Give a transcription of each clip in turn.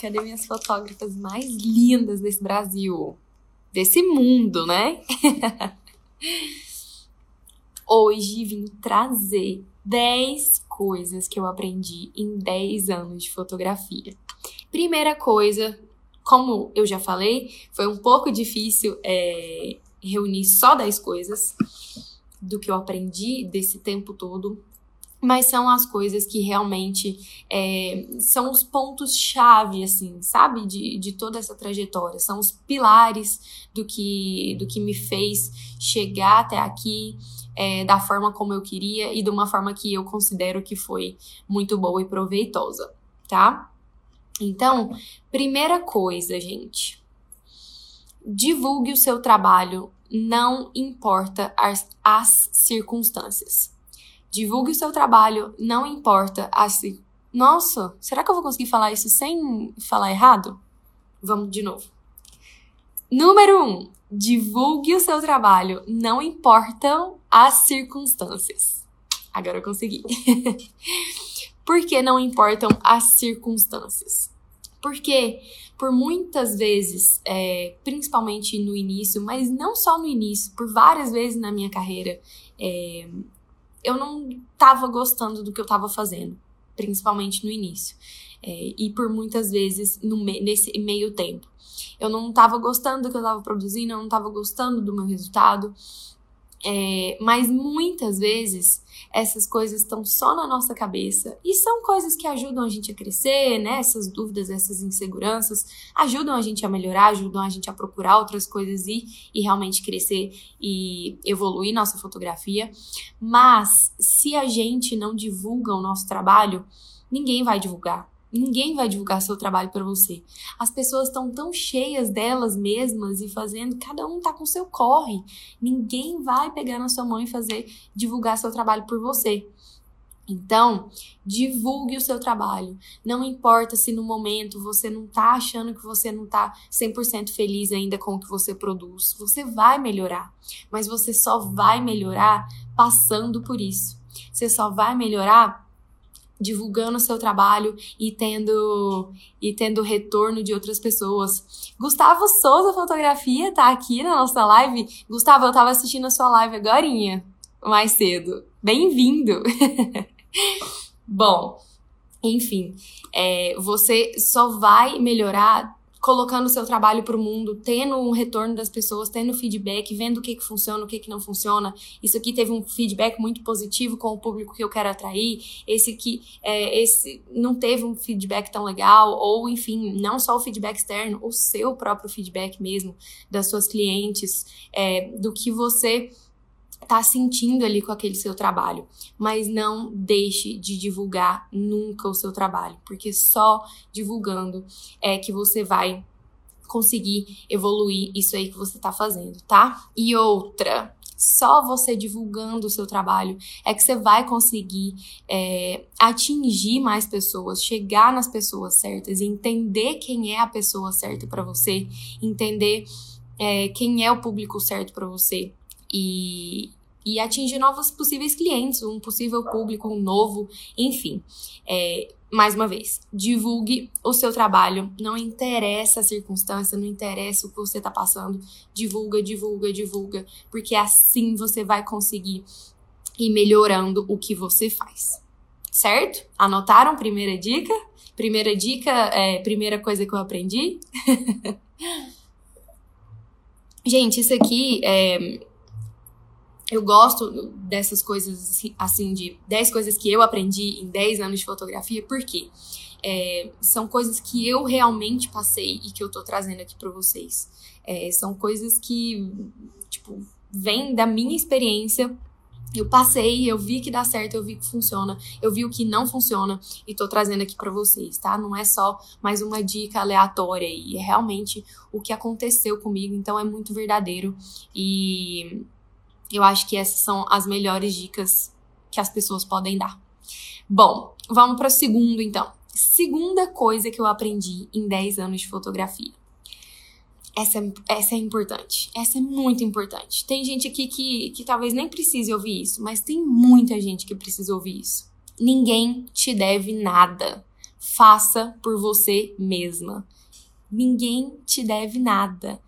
Cadê minhas fotógrafas mais lindas desse Brasil? Desse mundo, né? Hoje vim trazer 10 coisas que eu aprendi em 10 anos de fotografia. Primeira coisa, como eu já falei, foi um pouco difícil é, reunir só 10 coisas do que eu aprendi desse tempo todo, mas são as coisas que realmente é, são os pontos-chave, assim, sabe? De, de toda essa trajetória. São os pilares do que, do que me fez chegar até aqui, é, da forma como eu queria e de uma forma que eu considero que foi muito boa e proveitosa, tá? Então, primeira coisa, gente. Divulgue o seu trabalho, não importa as, as circunstâncias. Divulgue o seu trabalho, não importa as. Nossa, será que eu vou conseguir falar isso sem falar errado? Vamos de novo. Número 1. Um, divulgue o seu trabalho, não importam as circunstâncias. Agora eu consegui. Por que não importam as circunstâncias? Porque por muitas vezes, é, principalmente no início, mas não só no início, por várias vezes na minha carreira, é, eu não estava gostando do que eu estava fazendo, principalmente no início. É, e por muitas vezes no me nesse meio tempo. Eu não estava gostando do que eu estava produzindo, eu não estava gostando do meu resultado. É, mas muitas vezes essas coisas estão só na nossa cabeça e são coisas que ajudam a gente a crescer, né? Essas dúvidas, essas inseguranças ajudam a gente a melhorar, ajudam a gente a procurar outras coisas e, e realmente crescer e evoluir nossa fotografia. Mas se a gente não divulga o nosso trabalho, ninguém vai divulgar. Ninguém vai divulgar seu trabalho para você. As pessoas estão tão cheias delas mesmas e fazendo, cada um tá com seu corre. Ninguém vai pegar na sua mão e fazer divulgar seu trabalho por você. Então, divulgue o seu trabalho. Não importa se no momento você não tá achando que você não tá 100% feliz ainda com o que você produz. Você vai melhorar, mas você só vai melhorar passando por isso. Você só vai melhorar divulgando o seu trabalho e tendo e tendo retorno de outras pessoas. Gustavo Souza Fotografia tá aqui na nossa live. Gustavo, eu tava assistindo a sua live agorinha, mais cedo. Bem-vindo! Bom, enfim, é, você só vai melhorar colocando o seu trabalho para o mundo, tendo um retorno das pessoas, tendo feedback, vendo o que, que funciona, o que, que não funciona. Isso aqui teve um feedback muito positivo com o público que eu quero atrair. Esse aqui, é, esse não teve um feedback tão legal, ou enfim, não só o feedback externo, o seu próprio feedback mesmo das suas clientes, é, do que você tá sentindo ali com aquele seu trabalho, mas não deixe de divulgar nunca o seu trabalho, porque só divulgando é que você vai conseguir evoluir isso aí que você tá fazendo, tá? E outra, só você divulgando o seu trabalho é que você vai conseguir é, atingir mais pessoas, chegar nas pessoas certas, entender quem é a pessoa certa para você, entender é, quem é o público certo para você e, e atingir novos possíveis clientes, um possível público, um novo, enfim. É, mais uma vez, divulgue o seu trabalho. Não interessa a circunstância, não interessa o que você está passando. Divulga, divulga, divulga, porque assim você vai conseguir ir melhorando o que você faz. Certo? Anotaram? Primeira dica? Primeira dica, é, primeira coisa que eu aprendi. Gente, isso aqui é, eu gosto dessas coisas assim, de 10 coisas que eu aprendi em 10 anos de fotografia, porque é, são coisas que eu realmente passei e que eu tô trazendo aqui para vocês. É, são coisas que, tipo, vêm da minha experiência. Eu passei, eu vi que dá certo, eu vi que funciona, eu vi o que não funciona e tô trazendo aqui para vocês, tá? Não é só mais uma dica aleatória e é realmente o que aconteceu comigo, então é muito verdadeiro e eu acho que essas são as melhores dicas que as pessoas podem dar. Bom, vamos para o segundo então. Segunda coisa que eu aprendi em 10 anos de fotografia. Essa, é, essa é importante. Essa é muito importante. Tem gente aqui que, que talvez nem precise ouvir isso, mas tem muita gente que precisa ouvir isso. Ninguém te deve nada. faça por você mesma. Ninguém te deve nada.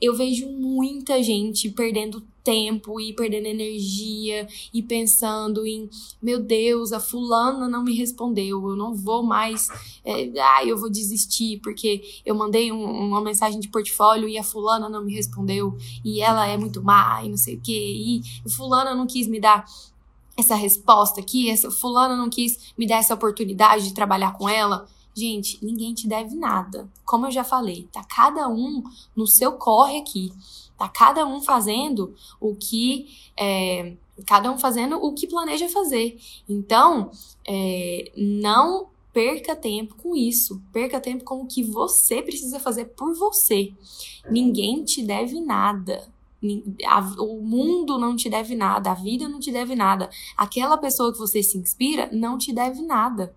Eu vejo muita gente perdendo tempo e perdendo energia e pensando em, meu Deus, a fulana não me respondeu, eu não vou mais, é, eu vou desistir porque eu mandei um, uma mensagem de portfólio e a fulana não me respondeu e ela é muito má e não sei o que, e fulana não quis me dar essa resposta aqui, essa fulana não quis me dar essa oportunidade de trabalhar com ela. Gente, ninguém te deve nada. Como eu já falei, tá cada um no seu corre aqui. Tá cada um fazendo o que. É, cada um fazendo o que planeja fazer. Então, é, não perca tempo com isso. Perca tempo com o que você precisa fazer por você. Ninguém te deve nada. O mundo não te deve nada, a vida não te deve nada. Aquela pessoa que você se inspira não te deve nada.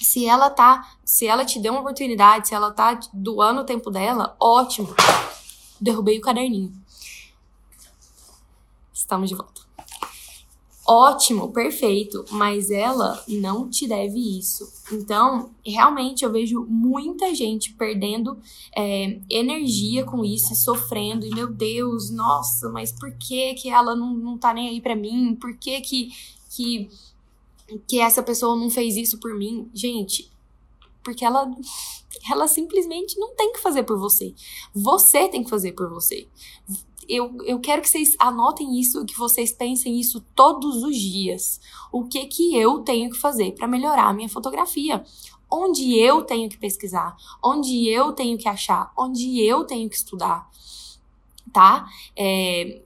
Se ela tá, se ela te deu uma oportunidade, se ela tá doando o tempo dela, ótimo derrubei o caderninho. Estamos de volta. Ótimo, perfeito, mas ela não te deve isso. Então, realmente eu vejo muita gente perdendo é, energia com isso e sofrendo. E meu Deus, nossa, mas por que que ela não, não tá nem aí pra mim? Por que que, que, que essa pessoa não fez isso por mim? Gente, porque ela ela simplesmente não tem que fazer por você. Você tem que fazer por você. Eu, eu quero que vocês anotem isso, que vocês pensem isso todos os dias. O que que eu tenho que fazer para melhorar a minha fotografia? Onde eu tenho que pesquisar? Onde eu tenho que achar? Onde eu tenho que estudar? Tá? É,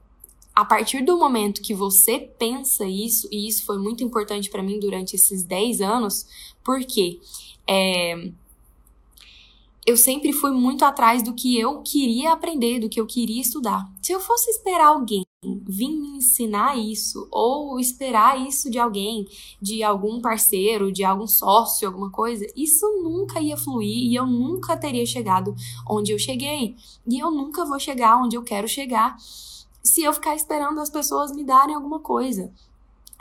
a partir do momento que você pensa isso, e isso foi muito importante para mim durante esses 10 anos, porque é, eu sempre fui muito atrás do que eu queria aprender, do que eu queria estudar. Se eu fosse esperar alguém vir me ensinar isso, ou esperar isso de alguém, de algum parceiro, de algum sócio, alguma coisa, isso nunca ia fluir e eu nunca teria chegado onde eu cheguei. E eu nunca vou chegar onde eu quero chegar se eu ficar esperando as pessoas me darem alguma coisa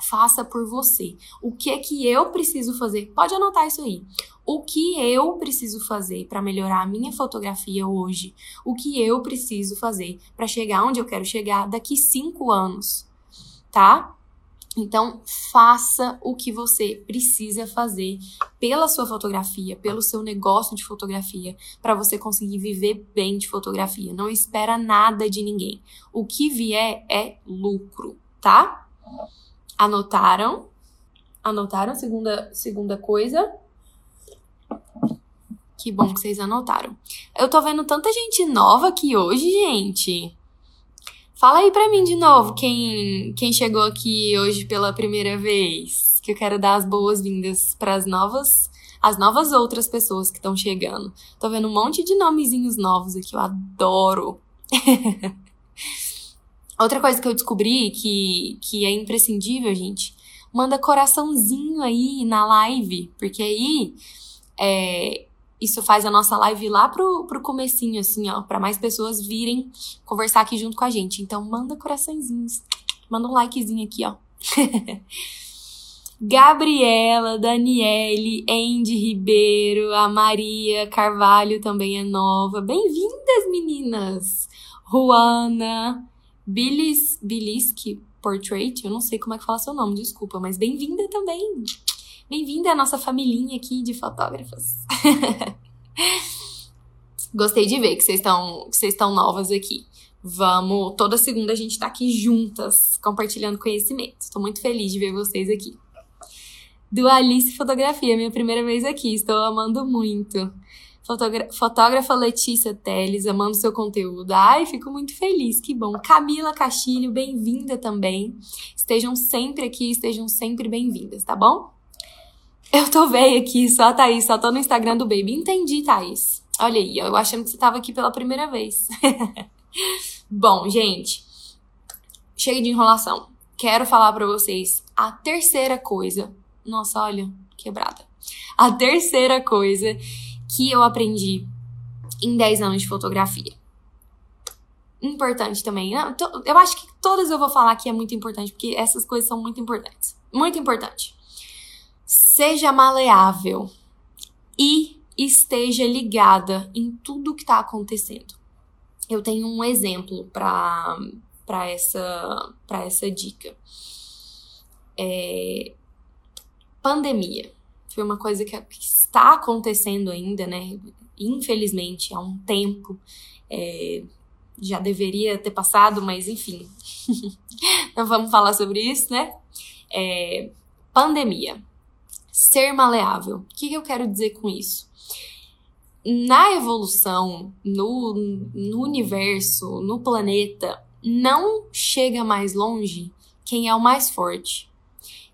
faça por você. O que é que eu preciso fazer? Pode anotar isso aí. O que eu preciso fazer para melhorar a minha fotografia hoje? O que eu preciso fazer para chegar onde eu quero chegar daqui cinco anos? Tá? Então, faça o que você precisa fazer pela sua fotografia, pelo seu negócio de fotografia, para você conseguir viver bem de fotografia. Não espera nada de ninguém. O que vier é lucro, tá? Anotaram? Anotaram segunda segunda coisa? Que bom que vocês anotaram. Eu tô vendo tanta gente nova aqui hoje, gente. Fala aí pra mim de novo quem, quem chegou aqui hoje pela primeira vez. Que eu quero dar as boas-vindas para as novas as novas outras pessoas que estão chegando. Tô vendo um monte de nomezinhos novos aqui, eu adoro. Outra coisa que eu descobri que, que é imprescindível, gente, manda coraçãozinho aí na live, porque aí é, isso faz a nossa live lá pro, pro comecinho, assim, ó, para mais pessoas virem conversar aqui junto com a gente. Então, manda coraçõezinhos. Manda um likezinho aqui, ó. Gabriela, Daniele, Andy Ribeiro, a Maria Carvalho também é nova. Bem-vindas, meninas! Juana, Bilis, Biliski Portrait, eu não sei como é que fala seu nome, desculpa, mas bem-vinda também. Bem-vinda à nossa familhinha aqui de fotógrafas. Gostei de ver que vocês estão que vocês estão novas aqui. Vamos, toda segunda a gente tá aqui juntas, compartilhando conhecimento. Estou muito feliz de ver vocês aqui. Do Alice Fotografia, minha primeira vez aqui, estou amando muito. Fotógrafa Letícia Teles, amando seu conteúdo. Ai, fico muito feliz, que bom. Camila Castilho, bem-vinda também. Estejam sempre aqui, estejam sempre bem-vindas, tá bom? Eu tô velha aqui, só a Thaís, só tô no Instagram do Baby. Entendi, Thaís. Olha aí, eu achando que você tava aqui pela primeira vez. bom, gente, chega de enrolação. Quero falar para vocês a terceira coisa. Nossa, olha, quebrada. A terceira coisa que eu aprendi em 10 anos de fotografia. Importante também. Eu acho que todas eu vou falar que é muito importante, porque essas coisas são muito importantes. Muito importante. Seja maleável. e esteja ligada em tudo que está acontecendo. Eu tenho um exemplo para essa, essa dica. É, pandemia. Foi uma coisa que está acontecendo ainda, né? Infelizmente, há um tempo. É, já deveria ter passado, mas enfim. Não vamos falar sobre isso, né? É, pandemia. Ser maleável. O que eu quero dizer com isso? Na evolução, no, no universo, no planeta, não chega mais longe quem é o mais forte.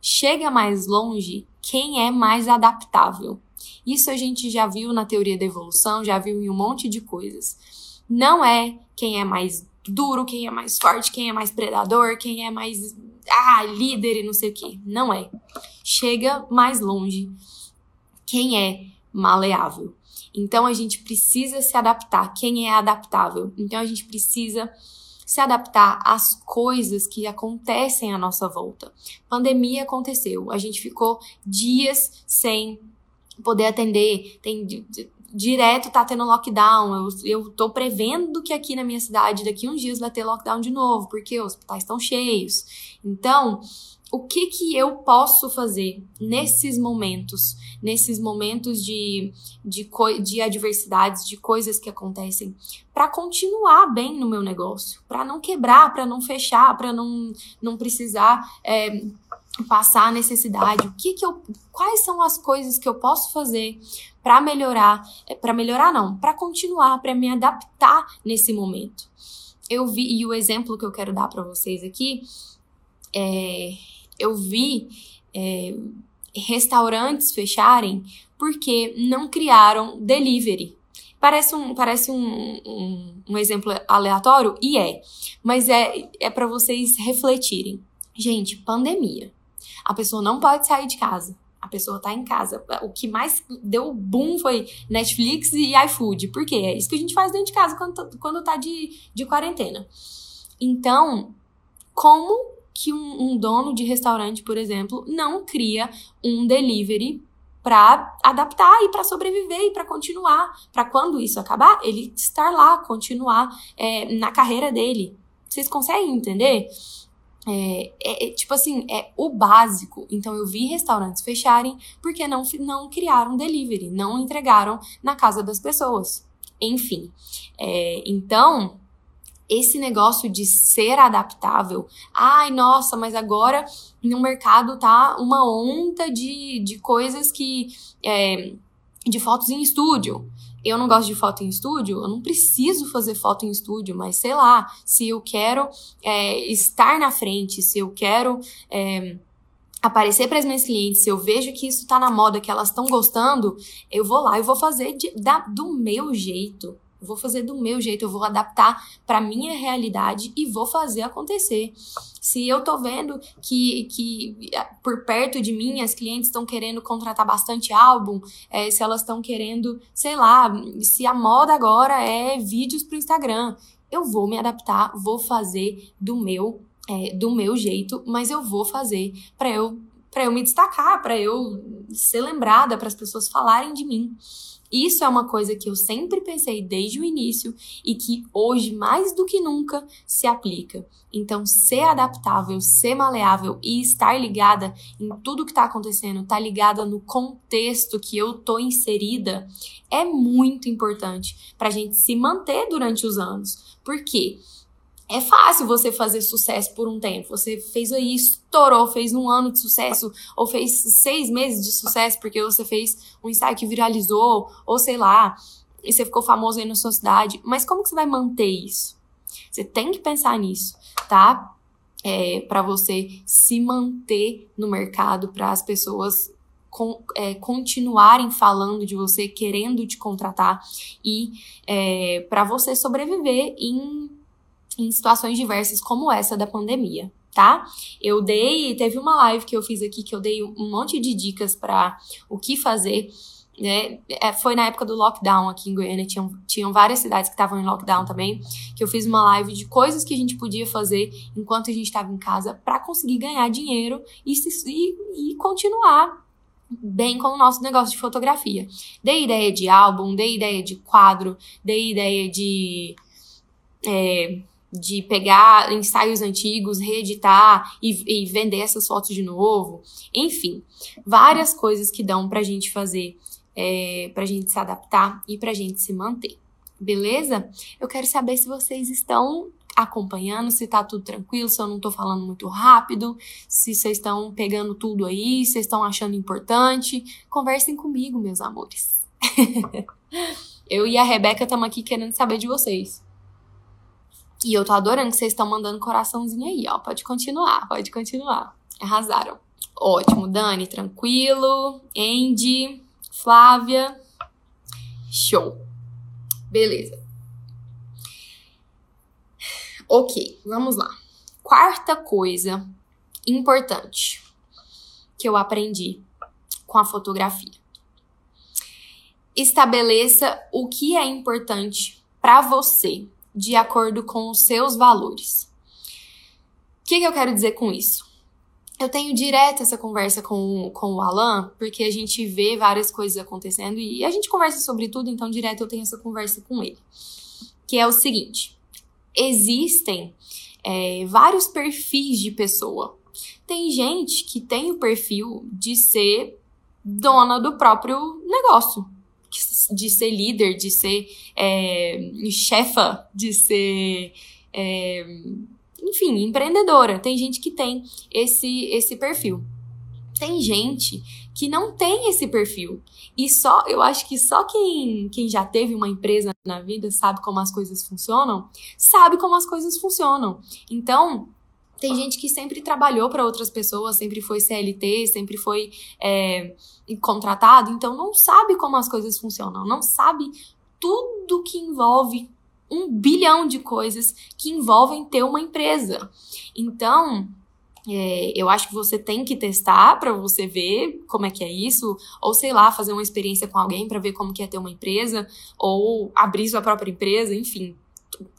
Chega mais longe quem é mais adaptável. Isso a gente já viu na teoria da evolução, já viu em um monte de coisas. Não é quem é mais duro, quem é mais forte, quem é mais predador, quem é mais ah, líder e não sei o que. Não é. Chega mais longe quem é maleável. Então a gente precisa se adaptar. Quem é adaptável? Então a gente precisa se adaptar às coisas que acontecem à nossa volta. Pandemia aconteceu, a gente ficou dias sem poder atender, tem direto tá tendo lockdown. Eu, eu tô prevendo que aqui na minha cidade, daqui uns dias, vai ter lockdown de novo, porque os hospitais estão cheios. Então, o que que eu posso fazer nesses momentos, nesses momentos de, de, de adversidades, de coisas que acontecem, para continuar bem no meu negócio, para não quebrar, para não fechar, para não, não precisar é, passar a necessidade. O que que eu, quais são as coisas que eu posso fazer para melhorar, é, para melhorar não, para continuar, para me adaptar nesse momento. Eu vi e o exemplo que eu quero dar para vocês aqui é eu vi é, restaurantes fecharem porque não criaram delivery. Parece um, parece um, um, um exemplo aleatório? E é. Mas é, é para vocês refletirem. Gente, pandemia. A pessoa não pode sair de casa. A pessoa tá em casa. O que mais deu boom foi Netflix e iFood. Por quê? É isso que a gente faz dentro de casa quando, tá, quando tá de, de quarentena. Então, como que um, um dono de restaurante, por exemplo, não cria um delivery para adaptar e para sobreviver e para continuar, para quando isso acabar, ele estar lá, continuar é, na carreira dele. Vocês conseguem entender? É, é, é, tipo assim, é o básico. Então eu vi restaurantes fecharem porque não, não criaram delivery, não entregaram na casa das pessoas. Enfim, é, então esse negócio de ser adaptável. Ai, nossa, mas agora no mercado tá uma onda de, de coisas que. É, de fotos em estúdio. Eu não gosto de foto em estúdio, eu não preciso fazer foto em estúdio, mas sei lá, se eu quero é, estar na frente, se eu quero. É, aparecer para as minhas clientes, se eu vejo que isso tá na moda, que elas estão gostando, eu vou lá e vou fazer de, da, do meu jeito. Vou fazer do meu jeito, eu vou adaptar para minha realidade e vou fazer acontecer. Se eu tô vendo que, que eh, por perto de mim as clientes estão querendo contratar bastante álbum, é, se elas estão querendo, sei lá, se a moda agora é vídeos pro Instagram, eu vou me adaptar, vou fazer do meu é, do meu jeito, mas eu vou fazer para eu para eu me destacar, para eu ser lembrada, para as pessoas falarem de mim. Isso é uma coisa que eu sempre pensei desde o início e que hoje, mais do que nunca, se aplica. Então, ser adaptável, ser maleável e estar ligada em tudo que está acontecendo, estar tá ligada no contexto que eu tô inserida, é muito importante para a gente se manter durante os anos. Por quê? É fácil você fazer sucesso por um tempo. Você fez aí, estourou, fez um ano de sucesso, ou fez seis meses de sucesso porque você fez um ensaio que viralizou, ou sei lá, e você ficou famoso aí na sua cidade. Mas como que você vai manter isso? Você tem que pensar nisso, tá? É, para você se manter no mercado, para as pessoas com, é, continuarem falando de você, querendo te contratar e é, para você sobreviver em em situações diversas como essa da pandemia, tá? Eu dei, teve uma live que eu fiz aqui que eu dei um monte de dicas para o que fazer. Né? É, foi na época do lockdown aqui em Goiânia, tinham, tinham várias cidades que estavam em lockdown também, que eu fiz uma live de coisas que a gente podia fazer enquanto a gente estava em casa para conseguir ganhar dinheiro e, e, e continuar bem com o nosso negócio de fotografia. Dei ideia de álbum, dei ideia de quadro, dei ideia de. É, de pegar ensaios antigos, reeditar e, e, vender essas fotos de novo. Enfim, várias coisas que dão pra gente fazer, é, pra gente se adaptar e pra gente se manter. Beleza? Eu quero saber se vocês estão acompanhando, se tá tudo tranquilo, se eu não tô falando muito rápido, se vocês estão pegando tudo aí, se vocês estão achando importante. Conversem comigo, meus amores. eu e a Rebeca estamos aqui querendo saber de vocês. E eu tô adorando que vocês estão mandando coraçãozinho aí, ó. Pode continuar, pode continuar. Arrasaram. Ótimo, Dani, tranquilo. Andy, Flávia. Show. Beleza. Ok, vamos lá. Quarta coisa importante que eu aprendi com a fotografia. Estabeleça o que é importante para você de acordo com os seus valores. O que, que eu quero dizer com isso? Eu tenho direto essa conversa com, com o Alan, porque a gente vê várias coisas acontecendo e a gente conversa sobre tudo, então direto eu tenho essa conversa com ele. Que é o seguinte: existem é, vários perfis de pessoa. Tem gente que tem o perfil de ser dona do próprio negócio, de ser líder, de ser é, chefa, de ser. É, enfim, empreendedora. Tem gente que tem esse, esse perfil. Tem gente que não tem esse perfil. E só, eu acho que só quem, quem já teve uma empresa na vida sabe como as coisas funcionam, sabe como as coisas funcionam. Então, tem gente que sempre trabalhou para outras pessoas, sempre foi CLT, sempre foi é, contratado, então não sabe como as coisas funcionam, não sabe tudo que envolve um bilhão de coisas que envolvem ter uma empresa. Então, é, eu acho que você tem que testar para você ver como é que é isso, ou sei lá, fazer uma experiência com alguém para ver como que é ter uma empresa, ou abrir sua própria empresa, enfim.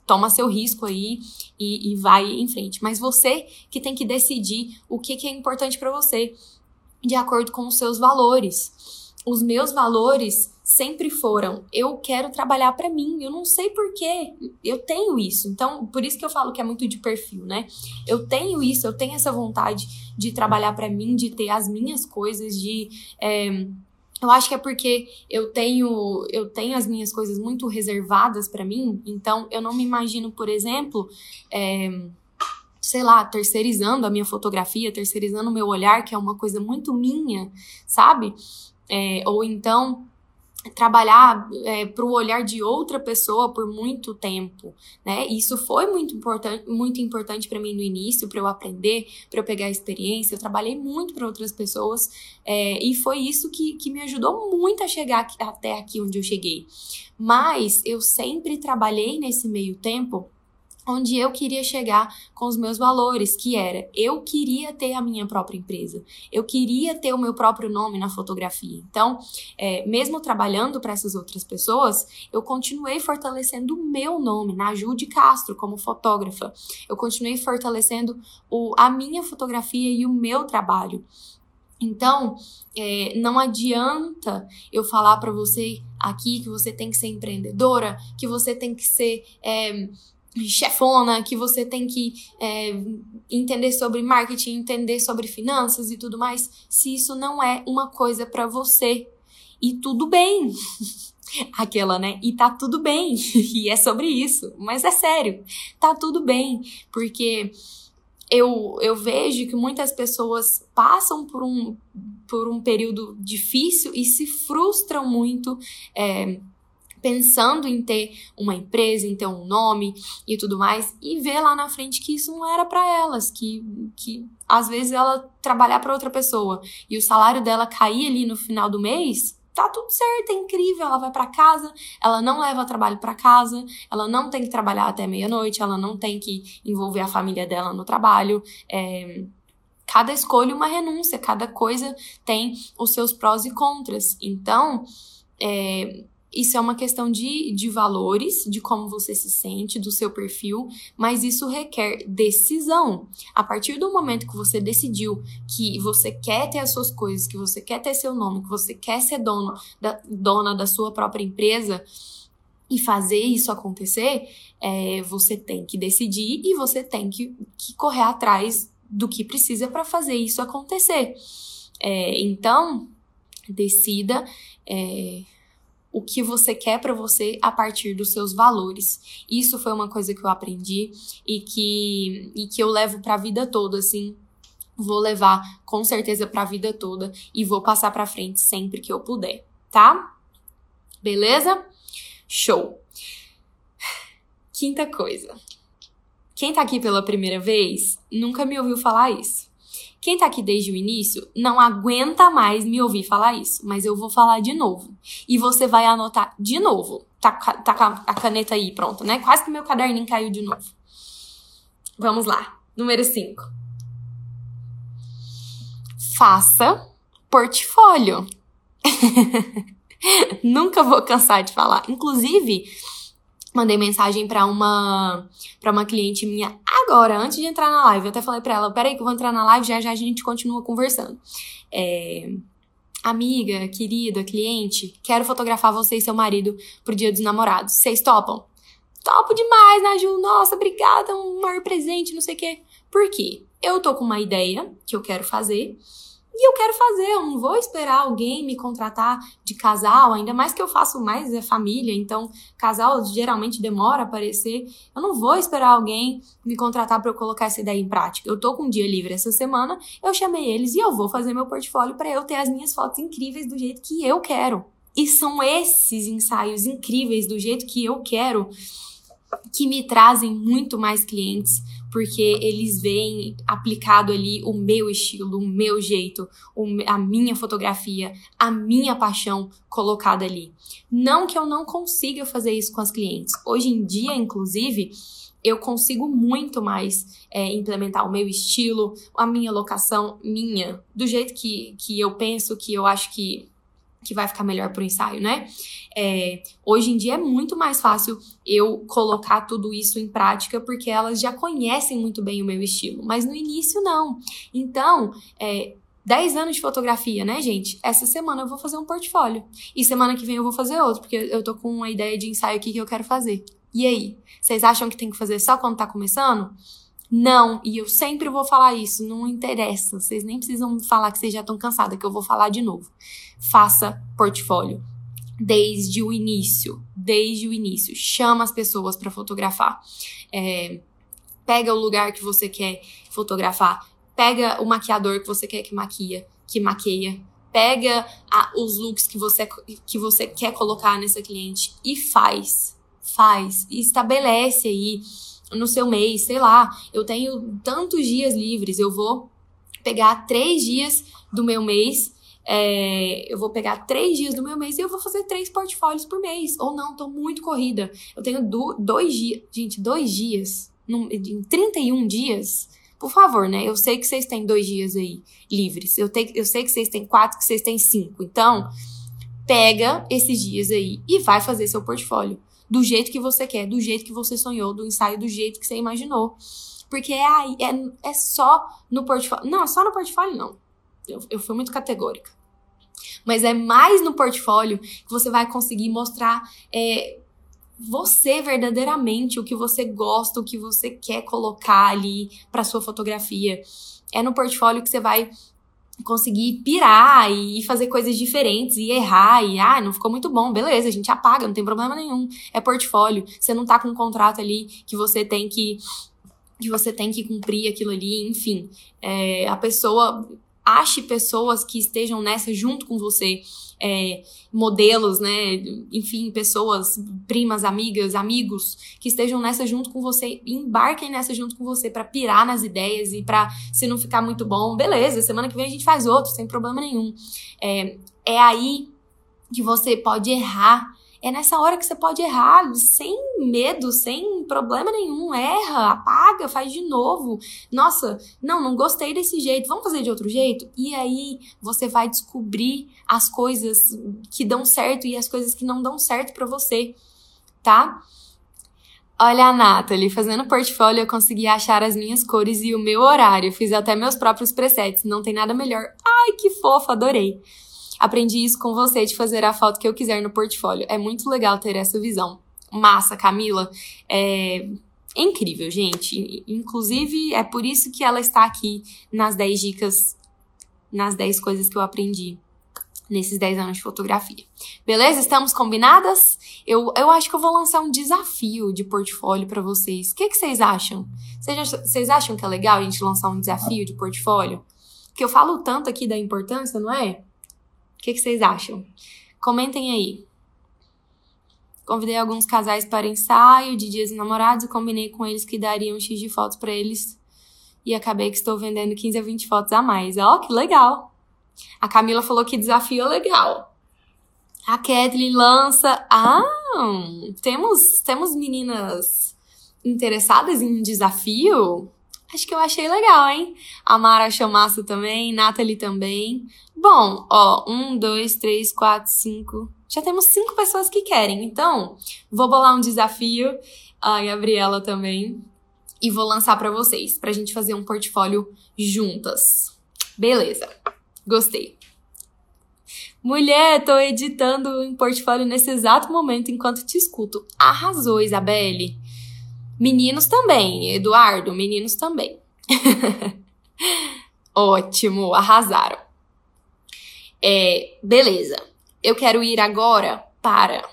Toma seu risco aí e, e vai em frente. Mas você que tem que decidir o que, que é importante para você, de acordo com os seus valores. Os meus valores sempre foram: eu quero trabalhar para mim, eu não sei porquê, eu tenho isso. Então, por isso que eu falo que é muito de perfil, né? Eu tenho isso, eu tenho essa vontade de trabalhar para mim, de ter as minhas coisas, de. É, eu acho que é porque eu tenho eu tenho as minhas coisas muito reservadas para mim, então eu não me imagino, por exemplo, é, sei lá, terceirizando a minha fotografia, terceirizando o meu olhar, que é uma coisa muito minha, sabe? É, ou então trabalhar é, para o olhar de outra pessoa por muito tempo, né? Isso foi muito importante, muito importante para mim no início, para eu aprender, para eu pegar experiência. Eu trabalhei muito para outras pessoas é, e foi isso que, que me ajudou muito a chegar aqui, até aqui onde eu cheguei. Mas eu sempre trabalhei nesse meio tempo onde eu queria chegar com os meus valores, que era eu queria ter a minha própria empresa, eu queria ter o meu próprio nome na fotografia. Então, é, mesmo trabalhando para essas outras pessoas, eu continuei fortalecendo o meu nome, na Jude Castro, como fotógrafa. Eu continuei fortalecendo o, a minha fotografia e o meu trabalho. Então, é, não adianta eu falar para você aqui que você tem que ser empreendedora, que você tem que ser é, chefona, que você tem que é, entender sobre marketing, entender sobre finanças e tudo mais, se isso não é uma coisa para você. E tudo bem. Aquela, né? E tá tudo bem. e é sobre isso. Mas é sério. Tá tudo bem. Porque eu, eu vejo que muitas pessoas passam por um, por um período difícil e se frustram muito. É, pensando em ter uma empresa, em ter um nome e tudo mais, e ver lá na frente que isso não era para elas, que, que às vezes ela trabalhar para outra pessoa e o salário dela cair ali no final do mês, tá tudo certo, é incrível, ela vai para casa, ela não leva trabalho para casa, ela não tem que trabalhar até meia-noite, ela não tem que envolver a família dela no trabalho, é, cada escolha uma renúncia, cada coisa tem os seus prós e contras. Então, é, isso é uma questão de, de valores, de como você se sente, do seu perfil, mas isso requer decisão. A partir do momento que você decidiu que você quer ter as suas coisas, que você quer ter seu nome, que você quer ser dono da, dona da sua própria empresa e fazer isso acontecer, é, você tem que decidir e você tem que, que correr atrás do que precisa para fazer isso acontecer. É, então, decida. É, o que você quer para você a partir dos seus valores. Isso foi uma coisa que eu aprendi e que, e que eu levo para a vida toda, assim. Vou levar com certeza para a vida toda e vou passar para frente sempre que eu puder, tá? Beleza? Show. Quinta coisa. Quem tá aqui pela primeira vez nunca me ouviu falar isso. Quem tá aqui desde o início não aguenta mais me ouvir falar isso, mas eu vou falar de novo. E você vai anotar de novo. Tá, tá com a caneta aí pronta, né? Quase que meu caderninho caiu de novo. Vamos lá. Número 5. Faça portfólio. Nunca vou cansar de falar. Inclusive, mandei mensagem para uma para uma cliente minha agora, antes de entrar na live. Eu até falei para ela: peraí, que eu vou entrar na live, já já a gente continua conversando. É, amiga, querida, cliente, quero fotografar você e seu marido pro dia dos namorados. Vocês topam? Topo demais, Naju. Nossa, obrigada, um maior presente, não sei o quê. Por quê? Eu tô com uma ideia que eu quero fazer e eu quero fazer, eu não vou esperar alguém me contratar de casal, ainda mais que eu faço mais é família, então casal geralmente demora a aparecer. Eu não vou esperar alguém me contratar para eu colocar essa ideia em prática. Eu tô com um dia livre essa semana, eu chamei eles e eu vou fazer meu portfólio para eu ter as minhas fotos incríveis do jeito que eu quero. E são esses ensaios incríveis do jeito que eu quero que me trazem muito mais clientes, porque eles veem aplicado ali o meu estilo, o meu jeito, a minha fotografia, a minha paixão colocada ali. Não que eu não consiga fazer isso com as clientes. Hoje em dia, inclusive, eu consigo muito mais é, implementar o meu estilo, a minha locação minha, do jeito que, que eu penso, que eu acho que que vai ficar melhor pro ensaio, né? É, hoje em dia é muito mais fácil eu colocar tudo isso em prática porque elas já conhecem muito bem o meu estilo, mas no início não. Então, é, 10 anos de fotografia, né, gente? Essa semana eu vou fazer um portfólio. E semana que vem eu vou fazer outro, porque eu tô com uma ideia de ensaio aqui que eu quero fazer. E aí? Vocês acham que tem que fazer só quando tá começando? Não, e eu sempre vou falar isso, não interessa. Vocês nem precisam falar que vocês já estão cansadas, que eu vou falar de novo. Faça portfólio desde o início, desde o início. Chama as pessoas para fotografar. É, pega o lugar que você quer fotografar. Pega o maquiador que você quer que maquia, que maqueia. Pega a, os looks que você, que você quer colocar nessa cliente e faz. Faz. E estabelece aí no seu mês, sei lá, eu tenho tantos dias livres, eu vou pegar três dias do meu mês, é, eu vou pegar três dias do meu mês e eu vou fazer três portfólios por mês. Ou não, tô muito corrida. Eu tenho do, dois dias, gente, dois dias, num, em 31 dias. Por favor, né? Eu sei que vocês têm dois dias aí livres. Eu, te, eu sei que vocês têm quatro, que vocês têm cinco. Então, pega esses dias aí e vai fazer seu portfólio do jeito que você quer, do jeito que você sonhou, do ensaio do jeito que você imaginou. Porque é aí, é, é só no portfólio. Não, só no portfólio não. Eu, eu fui muito categórica. Mas é mais no portfólio que você vai conseguir mostrar é, você verdadeiramente, o que você gosta, o que você quer colocar ali para sua fotografia. É no portfólio que você vai conseguir pirar e fazer coisas diferentes e errar e ah, não ficou muito bom, beleza, a gente apaga, não tem problema nenhum. É portfólio. Você não tá com um contrato ali que você tem que que você tem que cumprir aquilo ali, enfim. É, a pessoa ache pessoas que estejam nessa junto com você, é, modelos, né? Enfim, pessoas, primas, amigas, amigos que estejam nessa junto com você, embarquem nessa junto com você para pirar nas ideias e para se não ficar muito bom, beleza, semana que vem a gente faz outro, sem problema nenhum. É, é aí que você pode errar É nessa hora que você pode errar, sem medo, sem problema nenhum. Erra, apaga, faz de novo. Nossa, não, não gostei desse jeito, vamos fazer de outro jeito? E aí você vai descobrir as coisas que dão certo e as coisas que não dão certo para você, tá? Olha a Nathalie, fazendo portfólio eu consegui achar as minhas cores e o meu horário. Fiz até meus próprios presets, não tem nada melhor. Ai, que fofo, adorei. Aprendi isso com você de fazer a foto que eu quiser no portfólio. É muito legal ter essa visão. Massa, Camila. É incrível, gente. Inclusive, é por isso que ela está aqui nas 10 dicas, nas 10 coisas que eu aprendi nesses 10 anos de fotografia. Beleza? Estamos combinadas? Eu, eu acho que eu vou lançar um desafio de portfólio para vocês. O que, que vocês acham? Vocês, vocês acham que é legal a gente lançar um desafio de portfólio? Que eu falo tanto aqui da importância, não é? O que, que vocês acham? Comentem aí. Convidei alguns casais para ensaio de dias namorados e combinei com eles que dariam um X de fotos para eles. E acabei que estou vendendo 15 a 20 fotos a mais. Ó, oh, que legal! A Camila falou que desafio é legal. A Kathleen lança. Ah, temos, temos meninas interessadas em desafio? Acho que eu achei legal, hein? A Mara achou massa também, Nathalie também. Bom, ó, um, dois, três, quatro, cinco. Já temos cinco pessoas que querem. Então, vou bolar um desafio. A Gabriela também. E vou lançar para vocês, pra gente fazer um portfólio juntas. Beleza. Gostei. Mulher, tô editando um portfólio nesse exato momento enquanto te escuto. Arrasou, Isabelle. Meninos também, Eduardo, meninos também. Ótimo, arrasaram. É, beleza. Eu quero ir agora para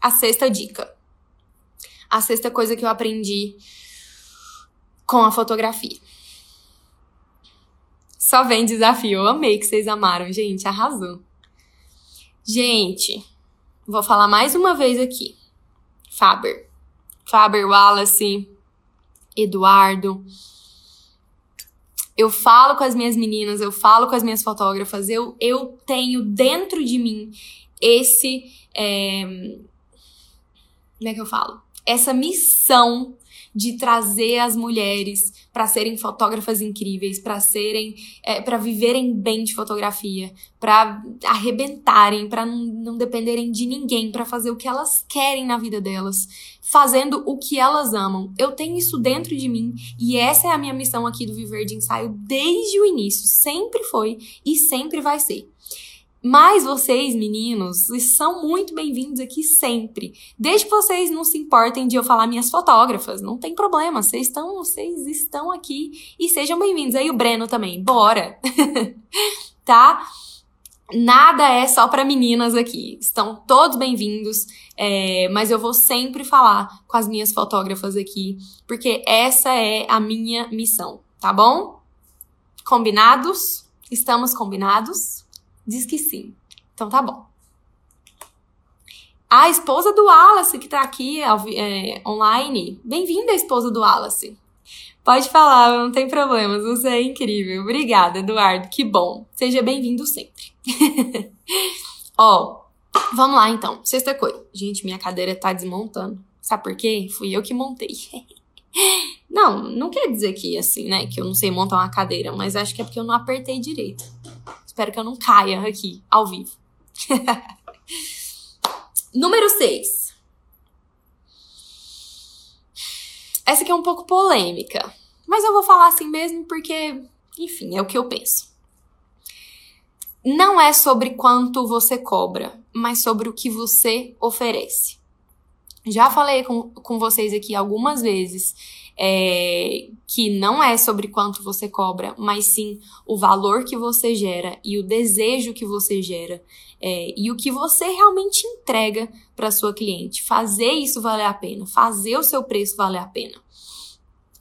a sexta dica. A sexta coisa que eu aprendi com a fotografia. Só vem desafio. Eu amei que vocês amaram, gente. Arrasou. Gente, vou falar mais uma vez aqui. Faber. Faber Wallace. Eduardo. Eu falo com as minhas meninas, eu falo com as minhas fotógrafas, eu, eu tenho dentro de mim esse. É, como é que eu falo? Essa missão de trazer as mulheres para serem fotógrafas incríveis, para serem, é, para viverem bem de fotografia, para arrebentarem, para não, não dependerem de ninguém, para fazer o que elas querem na vida delas, fazendo o que elas amam. Eu tenho isso dentro de mim e essa é a minha missão aqui do Viver de Ensaio desde o início, sempre foi e sempre vai ser. Mas vocês, meninos, são muito bem-vindos aqui sempre. Desde que vocês não se importem de eu falar minhas fotógrafas, não tem problema. Vocês estão, vocês estão aqui e sejam bem-vindos. Aí o Breno também, bora. tá? Nada é só para meninas aqui. Estão todos bem-vindos, é, mas eu vou sempre falar com as minhas fotógrafas aqui, porque essa é a minha missão, tá bom? Combinados? Estamos combinados? Diz que sim. Então tá bom. A esposa do Wallace, que tá aqui é, online. Bem-vinda, esposa do Wallace. Pode falar, não tem problemas. Você é incrível. Obrigada, Eduardo. Que bom. Seja bem-vindo sempre. Ó, vamos lá então. Sexta coisa. Gente, minha cadeira tá desmontando. Sabe por quê? Fui eu que montei. Não, não quer dizer que assim, né, que eu não sei montar uma cadeira, mas acho que é porque eu não apertei direito. Espero que eu não caia aqui, ao vivo. Número 6. Essa aqui é um pouco polêmica, mas eu vou falar assim mesmo porque, enfim, é o que eu penso. Não é sobre quanto você cobra, mas sobre o que você oferece. Já falei com, com vocês aqui algumas vezes é, que não é sobre quanto você cobra, mas sim o valor que você gera e o desejo que você gera é, e o que você realmente entrega para sua cliente. Fazer isso valer a pena, fazer o seu preço valer a pena.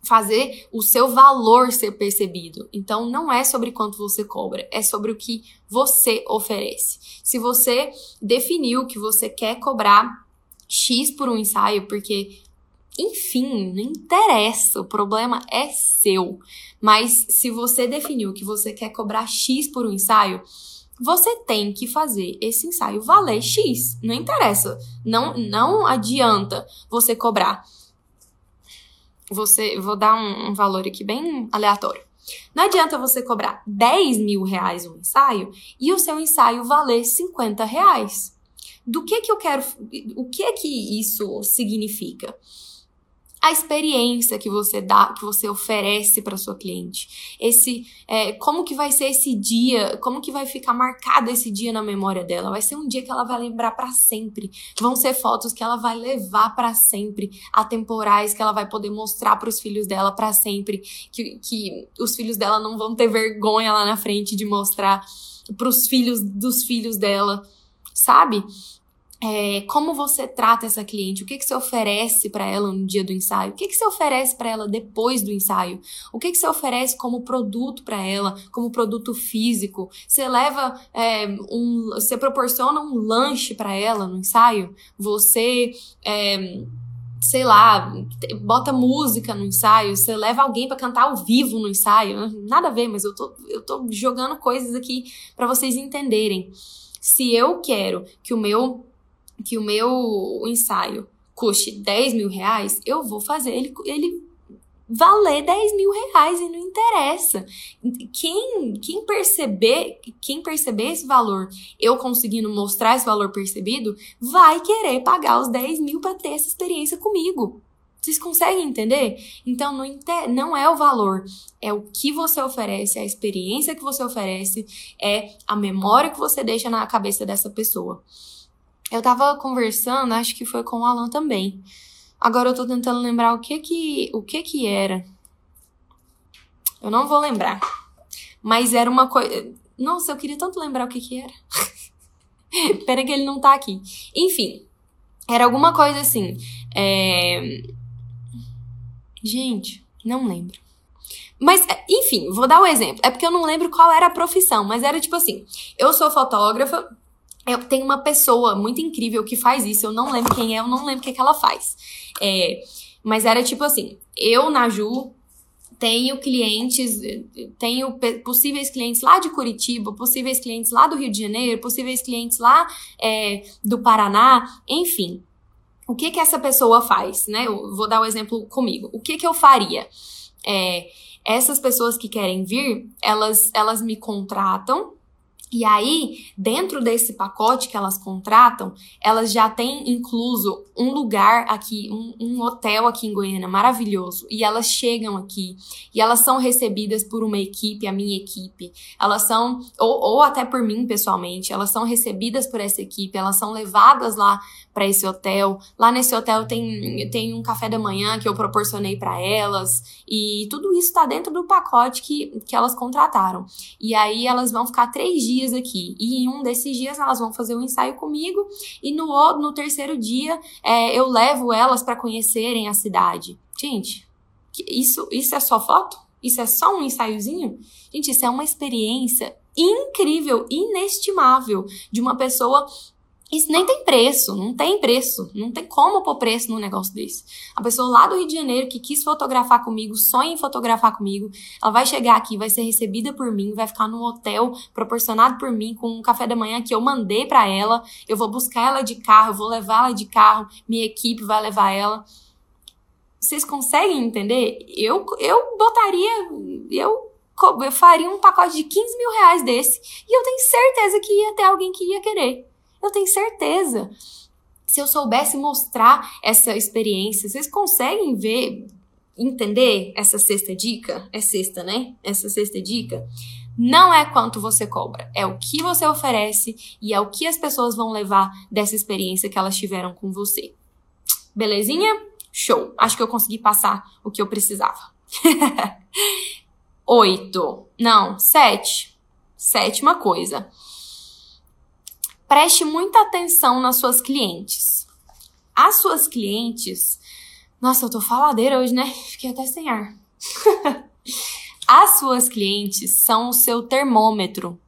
Fazer o seu valor ser percebido. Então, não é sobre quanto você cobra, é sobre o que você oferece. Se você definiu que você quer cobrar X por um ensaio, porque enfim, não interessa, o problema é seu. Mas se você definiu que você quer cobrar X por um ensaio, você tem que fazer esse ensaio valer X. Não interessa. Não, não adianta você cobrar. Você, vou dar um, um valor aqui bem aleatório. Não adianta você cobrar 10 mil reais um ensaio e o seu ensaio valer 50 reais. Do que que eu quero, o que que isso significa? A experiência que você dá, que você oferece para sua cliente. Esse, é, como que vai ser esse dia? Como que vai ficar marcado esse dia na memória dela? Vai ser um dia que ela vai lembrar para sempre. Vão ser fotos que ela vai levar para sempre, atemporais que ela vai poder mostrar para os filhos dela para sempre, que, que os filhos dela não vão ter vergonha lá na frente de mostrar para os filhos dos filhos dela, sabe? É, como você trata essa cliente, o que, que você oferece para ela no dia do ensaio, o que, que você oferece para ela depois do ensaio, o que, que você oferece como produto para ela, como produto físico, você leva é, um, você proporciona um lanche para ela no ensaio, você é, sei lá, bota música no ensaio, você leva alguém para cantar ao vivo no ensaio, nada a ver, mas eu tô, eu tô jogando coisas aqui para vocês entenderem. Se eu quero que o meu que o meu ensaio custe 10 mil reais, eu vou fazer ele, ele valer 10 mil reais e não interessa. Quem, quem perceber, quem perceber esse valor, eu conseguindo mostrar esse valor percebido, vai querer pagar os 10 mil para ter essa experiência comigo. Vocês conseguem entender? Então, não, não é o valor, é o que você oferece, é a experiência que você oferece, é a memória que você deixa na cabeça dessa pessoa. Eu tava conversando, acho que foi com o Alan também. Agora eu tô tentando lembrar o que que, o que que era. Eu não vou lembrar. Mas era uma coisa. Nossa, eu queria tanto lembrar o que que era. Pera que ele não tá aqui. Enfim, era alguma coisa assim. É... Gente, não lembro. Mas, enfim, vou dar o um exemplo. É porque eu não lembro qual era a profissão, mas era tipo assim: eu sou fotógrafa, tenho uma pessoa muito incrível que faz isso. Eu não lembro quem é, eu não lembro o que, que ela faz. É, mas era tipo assim: eu, Naju, tenho clientes, tenho possíveis clientes lá de Curitiba, possíveis clientes lá do Rio de Janeiro, possíveis clientes lá é, do Paraná, enfim. O que que essa pessoa faz, né? Eu vou dar o um exemplo comigo. O que que eu faria? É, essas pessoas que querem vir, elas, elas me contratam e aí, dentro desse pacote que elas contratam, elas já têm incluso um lugar aqui, um, um, hotel aqui em Goiânia maravilhoso. E elas chegam aqui e elas são recebidas por uma equipe, a minha equipe. Elas são, ou, ou até por mim pessoalmente, elas são recebidas por essa equipe, elas são levadas lá para esse hotel. Lá nesse hotel tem, tem um café da manhã que eu proporcionei para elas. E tudo isso está dentro do pacote que, que elas contrataram. E aí elas vão ficar três dias aqui. E em um desses dias elas vão fazer um ensaio comigo. E no, no terceiro dia é, eu levo elas para conhecerem a cidade. Gente, isso, isso é só foto? Isso é só um ensaiozinho? Gente, isso é uma experiência incrível, inestimável de uma pessoa isso nem tem preço, não tem preço, não tem como pôr preço num negócio desse. A pessoa lá do Rio de Janeiro que quis fotografar comigo, sonha em fotografar comigo, ela vai chegar aqui, vai ser recebida por mim, vai ficar num hotel proporcionado por mim com um café da manhã que eu mandei para ela, eu vou buscar ela de carro, eu vou levar ela de carro, minha equipe vai levar ela. Vocês conseguem entender? Eu, eu botaria, eu eu faria um pacote de 15 mil reais desse e eu tenho certeza que ia ter alguém que ia querer. Eu tenho certeza. Se eu soubesse mostrar essa experiência, vocês conseguem ver, entender essa sexta dica? É sexta, né? Essa sexta dica. Não é quanto você cobra, é o que você oferece e é o que as pessoas vão levar dessa experiência que elas tiveram com você. Belezinha? Show! Acho que eu consegui passar o que eu precisava. Oito. Não, sete. Sétima coisa. Preste muita atenção nas suas clientes. As suas clientes. Nossa, eu tô faladeira hoje, né? Fiquei até sem ar. As suas clientes são o seu termômetro.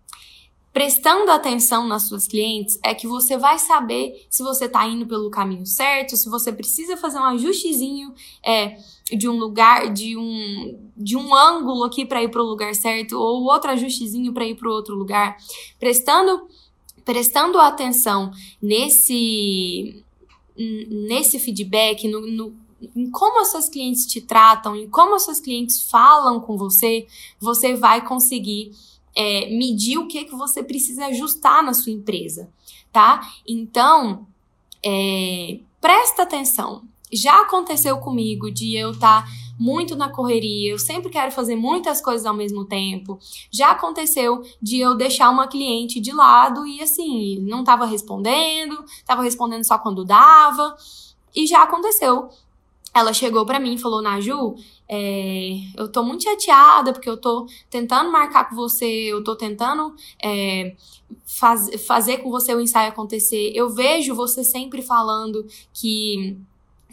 prestando atenção nas suas clientes é que você vai saber se você está indo pelo caminho certo, se você precisa fazer um ajustezinho é, de um lugar, de um, de um ângulo aqui para ir para o lugar certo, ou outro ajustezinho para ir para o outro lugar. Prestando, prestando atenção nesse, nesse feedback, no, no em como as suas clientes te tratam, em como as suas clientes falam com você, você vai conseguir é, medir o que, que você precisa ajustar na sua empresa, tá? Então, é, presta atenção. Já aconteceu comigo de eu estar tá muito na correria, eu sempre quero fazer muitas coisas ao mesmo tempo. Já aconteceu de eu deixar uma cliente de lado e assim, não estava respondendo, estava respondendo só quando dava. E já aconteceu ela chegou para mim e falou: Naju, é, eu tô muito chateada porque eu tô tentando marcar com você, eu tô tentando é, faz, fazer com você o ensaio acontecer. Eu vejo você sempre falando que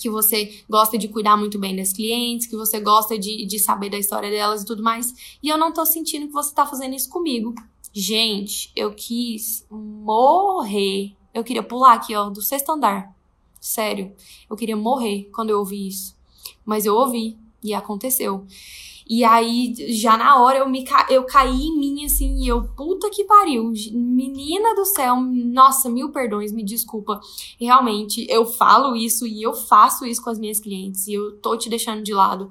que você gosta de cuidar muito bem das clientes, que você gosta de, de saber da história delas e tudo mais. E eu não tô sentindo que você tá fazendo isso comigo. Gente, eu quis morrer. Eu queria pular aqui, ó, do sexto andar. Sério, eu queria morrer quando eu ouvi isso. Mas eu ouvi e aconteceu. E aí, já na hora, eu, me ca... eu caí em mim, assim, e eu, puta que pariu, menina do céu, nossa, mil perdões, me desculpa. Realmente, eu falo isso e eu faço isso com as minhas clientes, e eu tô te deixando de lado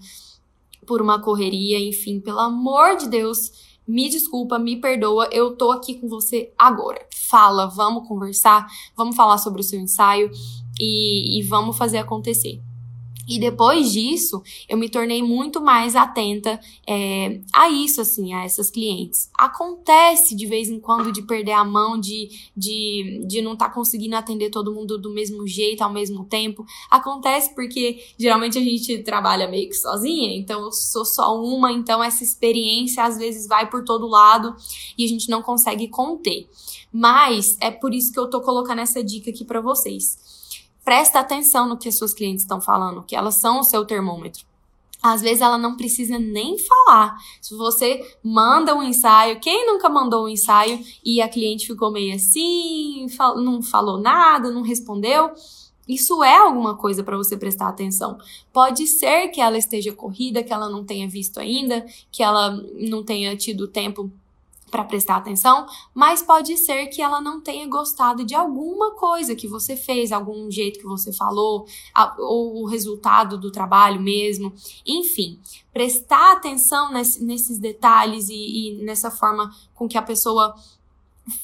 por uma correria, enfim, pelo amor de Deus, me desculpa, me perdoa, eu tô aqui com você agora. Fala, vamos conversar, vamos falar sobre o seu ensaio e, e vamos fazer acontecer. E depois disso, eu me tornei muito mais atenta é, a isso, assim, a essas clientes. Acontece de vez em quando de perder a mão, de, de, de não estar tá conseguindo atender todo mundo do mesmo jeito, ao mesmo tempo. Acontece porque geralmente a gente trabalha meio que sozinha, então eu sou só uma, então essa experiência às vezes vai por todo lado e a gente não consegue conter. Mas é por isso que eu tô colocando essa dica aqui para vocês Presta atenção no que as suas clientes estão falando, que elas são o seu termômetro. Às vezes ela não precisa nem falar. Se você manda um ensaio, quem nunca mandou um ensaio e a cliente ficou meio assim, não falou nada, não respondeu, isso é alguma coisa para você prestar atenção. Pode ser que ela esteja corrida, que ela não tenha visto ainda, que ela não tenha tido tempo para prestar atenção, mas pode ser que ela não tenha gostado de alguma coisa que você fez, algum jeito que você falou, ou o resultado do trabalho mesmo. Enfim, prestar atenção nesse, nesses detalhes e, e nessa forma com que a pessoa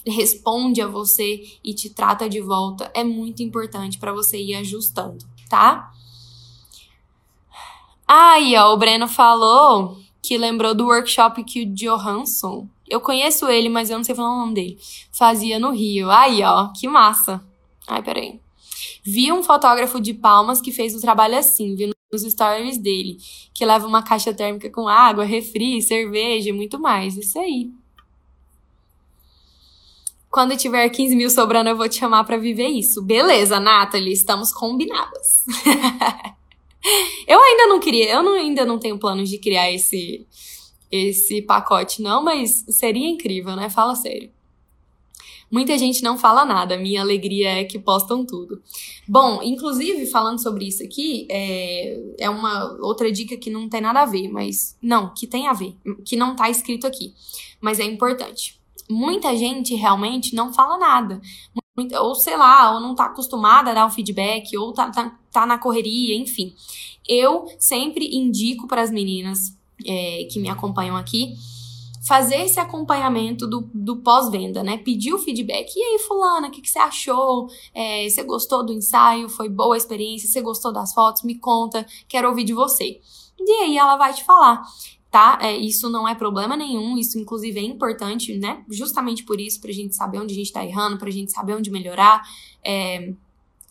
responde a você e te trata de volta é muito importante para você ir ajustando, tá? Aí, ó, o Breno falou que lembrou do workshop que o Johansson eu conheço ele, mas eu não sei falar o nome dele. Fazia no Rio. Aí, ó, que massa. Ai, peraí. Vi um fotógrafo de Palmas que fez o trabalho assim, vi nos stories dele, que leva uma caixa térmica com água, refri, cerveja e muito mais. Isso aí. Quando tiver 15 mil sobrando, eu vou te chamar para viver isso. Beleza, Nathalie, estamos combinadas. eu ainda não queria, eu não, ainda não tenho planos de criar esse esse pacote, não, mas seria incrível, né? Fala sério. Muita gente não fala nada, minha alegria é que postam tudo. Bom, inclusive, falando sobre isso aqui, é, é uma outra dica que não tem nada a ver, mas. Não, que tem a ver, que não tá escrito aqui, mas é importante. Muita gente realmente não fala nada. Ou sei lá, ou não tá acostumada a dar um feedback, ou tá, tá, tá na correria, enfim. Eu sempre indico para as meninas é, que me acompanham aqui, fazer esse acompanhamento do, do pós-venda, né? Pedir o feedback. E aí, fulana, o que, que você achou? É, você gostou do ensaio? Foi boa a experiência? Você gostou das fotos? Me conta, quero ouvir de você. E aí ela vai te falar tá? É, isso não é problema nenhum, isso inclusive é importante, né? Justamente por isso, pra gente saber onde a gente tá errando, pra gente saber onde melhorar. É,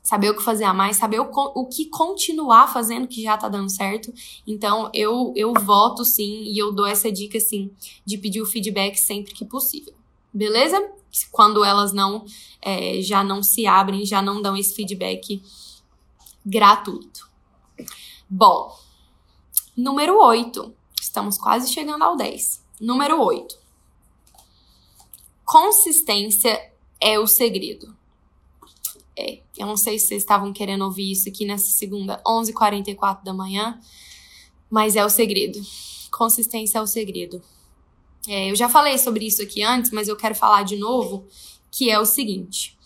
saber o que fazer a mais, saber o, o que continuar fazendo que já tá dando certo. Então, eu, eu voto sim e eu dou essa dica sim de pedir o feedback sempre que possível. Beleza? Quando elas não é, já não se abrem, já não dão esse feedback gratuito. Bom, número 8. Estamos quase chegando ao 10. Número 8. consistência é o segredo. É, eu não sei se vocês estavam querendo ouvir isso aqui nessa segunda, 11h44 da manhã, mas é o segredo. Consistência é o segredo. É, eu já falei sobre isso aqui antes, mas eu quero falar de novo, que é o seguinte.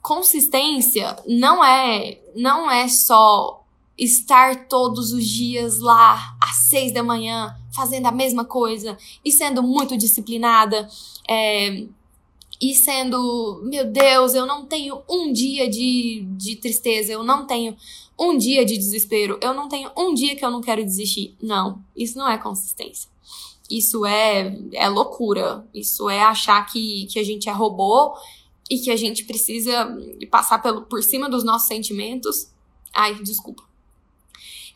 Consistência não é, não é só estar todos os dias lá às seis da manhã fazendo a mesma coisa e sendo muito disciplinada. É, e sendo, meu Deus, eu não tenho um dia de, de tristeza, eu não tenho um dia de desespero, eu não tenho um dia que eu não quero desistir. Não, isso não é consistência. Isso é, é loucura. Isso é achar que, que a gente é robô e que a gente precisa passar pelo, por cima dos nossos sentimentos. Ai, desculpa.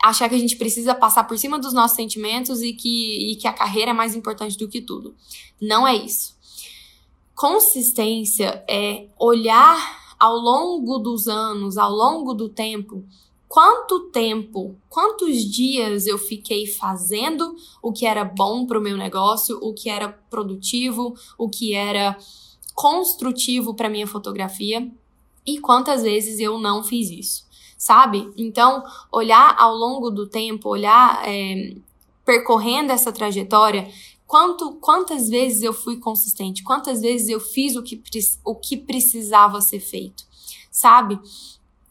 Achar que a gente precisa passar por cima dos nossos sentimentos e que, e que a carreira é mais importante do que tudo. Não é isso Consistência é olhar ao longo dos anos, ao longo do tempo, quanto tempo, quantos dias eu fiquei fazendo o que era bom para o meu negócio, o que era produtivo, o que era construtivo para minha fotografia e quantas vezes eu não fiz isso, sabe? Então, olhar ao longo do tempo, olhar é, percorrendo essa trajetória Quanto, quantas vezes eu fui consistente? Quantas vezes eu fiz o que, o que precisava ser feito? Sabe?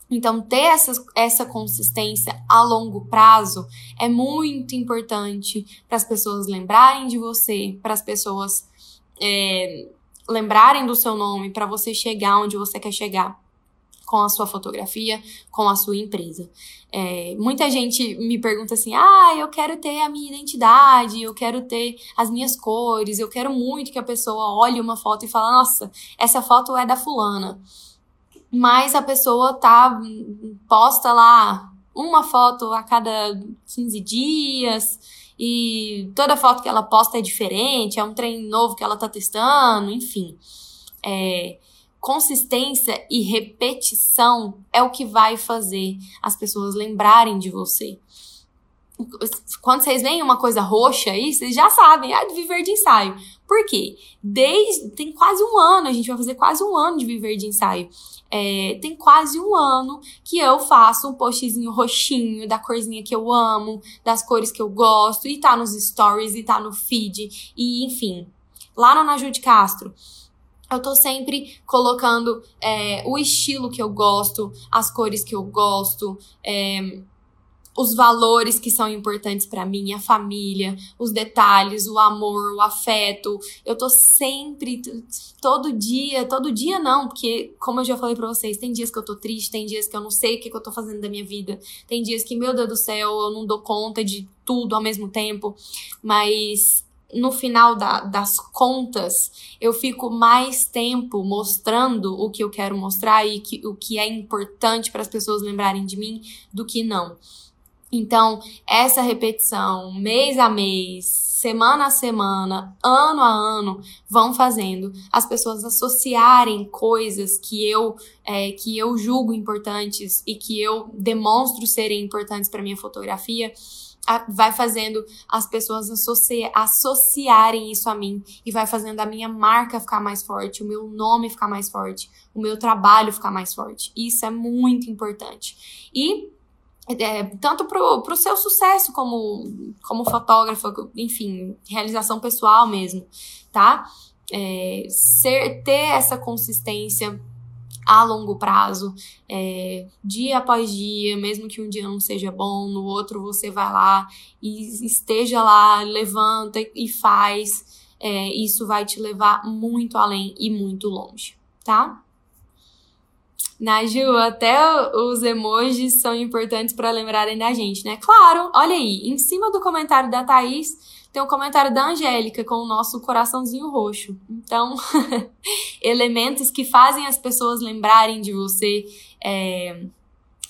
Então, ter essa, essa consistência a longo prazo é muito importante para as pessoas lembrarem de você, para as pessoas é, lembrarem do seu nome, para você chegar onde você quer chegar com a sua fotografia, com a sua empresa. É, muita gente me pergunta assim: ah, eu quero ter a minha identidade, eu quero ter as minhas cores, eu quero muito que a pessoa olhe uma foto e fale: nossa, essa foto é da fulana. Mas a pessoa tá posta lá uma foto a cada 15 dias e toda foto que ela posta é diferente, é um trem novo que ela tá testando, enfim. É, consistência e repetição é o que vai fazer as pessoas lembrarem de você. Quando vocês veem uma coisa roxa aí, vocês já sabem, ah, de viver de ensaio. Por quê? Desde. Tem quase um ano, a gente vai fazer quase um ano de viver de ensaio. É, tem quase um ano que eu faço um postzinho roxinho da corzinha que eu amo, das cores que eu gosto, e tá nos stories, e tá no feed, e enfim. Lá no Naju de Castro, eu tô sempre colocando é, o estilo que eu gosto, as cores que eu gosto, é, os valores que são importantes para mim, a família, os detalhes, o amor, o afeto. Eu tô sempre, todo dia, todo dia não, porque, como eu já falei pra vocês, tem dias que eu tô triste, tem dias que eu não sei o que, que eu tô fazendo da minha vida, tem dias que, meu Deus do céu, eu não dou conta de tudo ao mesmo tempo, mas no final da, das contas, eu fico mais tempo mostrando o que eu quero mostrar e que, o que é importante para as pessoas lembrarem de mim do que não. Então, essa repetição, mês a mês, semana a semana, ano a ano, vão fazendo as pessoas associarem coisas que eu é, que eu julgo importantes e que eu demonstro serem importantes para minha fotografia vai fazendo as pessoas associ associarem isso a mim e vai fazendo a minha marca ficar mais forte, o meu nome ficar mais forte, o meu trabalho ficar mais forte. Isso é muito importante. E é, tanto pro, pro seu sucesso como, como fotógrafa, enfim, realização pessoal mesmo, tá? É, ser, ter essa consistência a longo prazo, é, dia após dia, mesmo que um dia não seja bom, no outro você vai lá e esteja lá, levanta e faz. É, isso vai te levar muito além e muito longe, tá? Naju, até os emojis são importantes para lembrarem da gente, né? Claro, olha aí, em cima do comentário da Thaís, tem um comentário da Angélica com o nosso coraçãozinho roxo. Então, elementos que fazem as pessoas lembrarem de você é,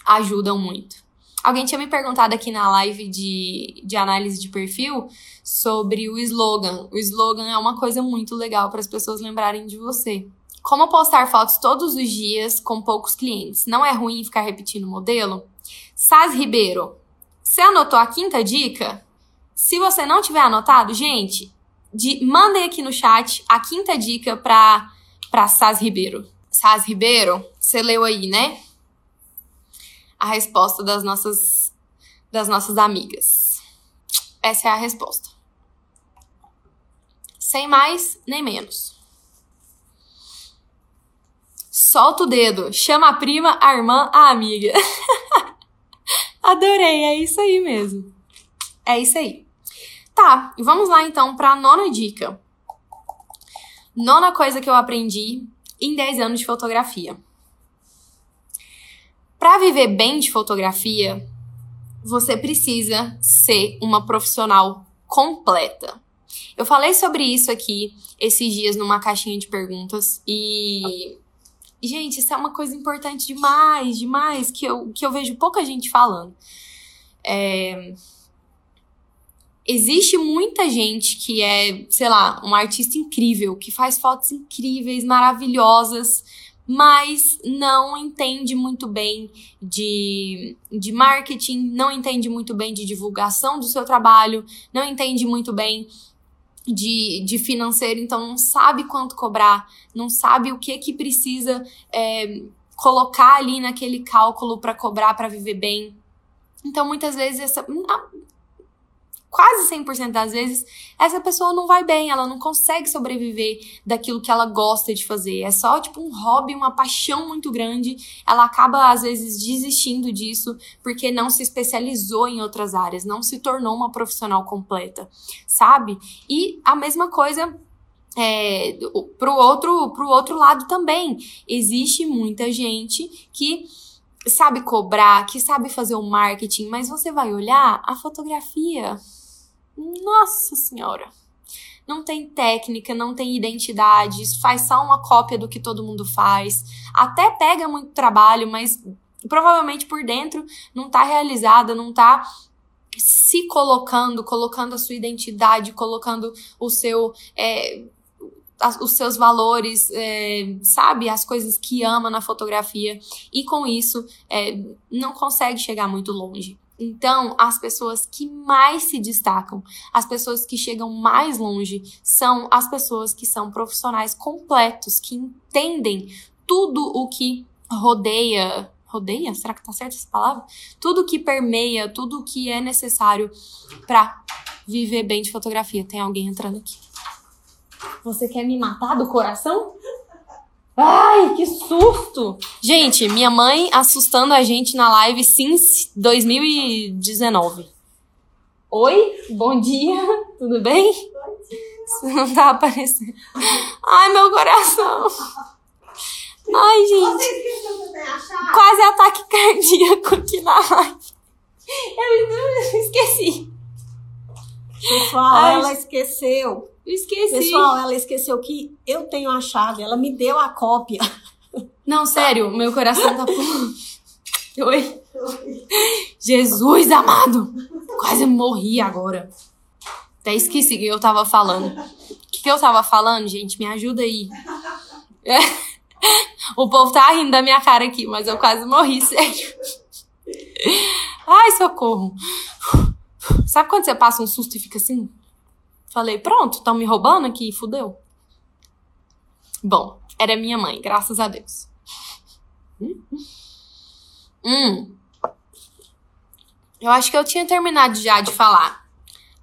ajudam muito. Alguém tinha me perguntado aqui na live de, de análise de perfil sobre o slogan. O slogan é uma coisa muito legal para as pessoas lembrarem de você. Como postar fotos todos os dias com poucos clientes? Não é ruim ficar repetindo o modelo? Saz Ribeiro, você anotou a quinta dica? Se você não tiver anotado, gente, de, mandem aqui no chat a quinta dica para para Saz Ribeiro. Saz Ribeiro, você leu aí, né? A resposta das nossas das nossas amigas. Essa é a resposta. Sem mais nem menos. Solta o dedo, chama a prima, a irmã, a amiga. Adorei, é isso aí mesmo. É isso aí. Tá, vamos lá então para a nona dica. Nona coisa que eu aprendi em 10 anos de fotografia. Para viver bem de fotografia, você precisa ser uma profissional completa. Eu falei sobre isso aqui esses dias numa caixinha de perguntas e gente, isso é uma coisa importante demais, demais que eu, que eu vejo pouca gente falando. É, existe muita gente que é, sei lá, um artista incrível, que faz fotos incríveis, maravilhosas, mas não entende muito bem de, de marketing, não entende muito bem de divulgação do seu trabalho, não entende muito bem de, de financeiro, então não sabe quanto cobrar, não sabe o que que precisa é, colocar ali naquele cálculo para cobrar para viver bem. Então, muitas vezes, essa, quase 100% das vezes, essa pessoa não vai bem, ela não consegue sobreviver daquilo que ela gosta de fazer. É só tipo um hobby, uma paixão muito grande. Ela acaba às vezes desistindo disso porque não se especializou em outras áreas, não se tornou uma profissional completa, sabe? E a mesma coisa é, pro outro pro outro lado também. Existe muita gente que sabe cobrar, que sabe fazer o marketing, mas você vai olhar a fotografia nossa Senhora! Não tem técnica, não tem identidades, faz só uma cópia do que todo mundo faz. Até pega muito trabalho, mas provavelmente por dentro não tá realizada, não tá se colocando, colocando a sua identidade, colocando o seu. É, os seus valores, é, sabe? As coisas que ama na fotografia. E com isso, é, não consegue chegar muito longe. Então, as pessoas que mais se destacam, as pessoas que chegam mais longe, são as pessoas que são profissionais completos, que entendem tudo o que rodeia. Rodeia? Será que tá certa essa palavra? Tudo que permeia, tudo que é necessário para viver bem de fotografia. Tem alguém entrando aqui. Você quer me matar do coração? Ai, que susto! Gente, minha mãe assustando a gente na live since 2019. Oi, bom dia, tudo bem? Você não tá aparecendo. Ai, meu coração. Ai, gente. Quase ataque cardíaco aqui na live. Eu esqueci. Pessoal, Ai, ela esqueceu Esqueci. Pessoal, ela esqueceu que eu tenho a chave, ela me deu a cópia. Não, sério, meu coração tá. Oi. Jesus amado! Quase morri agora. Até esqueci o que eu tava falando. O que, que eu tava falando, gente? Me ajuda aí. É. O povo tá rindo da minha cara aqui, mas eu quase morri, sério. Ai, socorro. Sabe quando você passa um susto e fica assim? Falei, pronto, estão me roubando aqui, fudeu. Bom, era minha mãe, graças a Deus. Hum. Eu acho que eu tinha terminado já de falar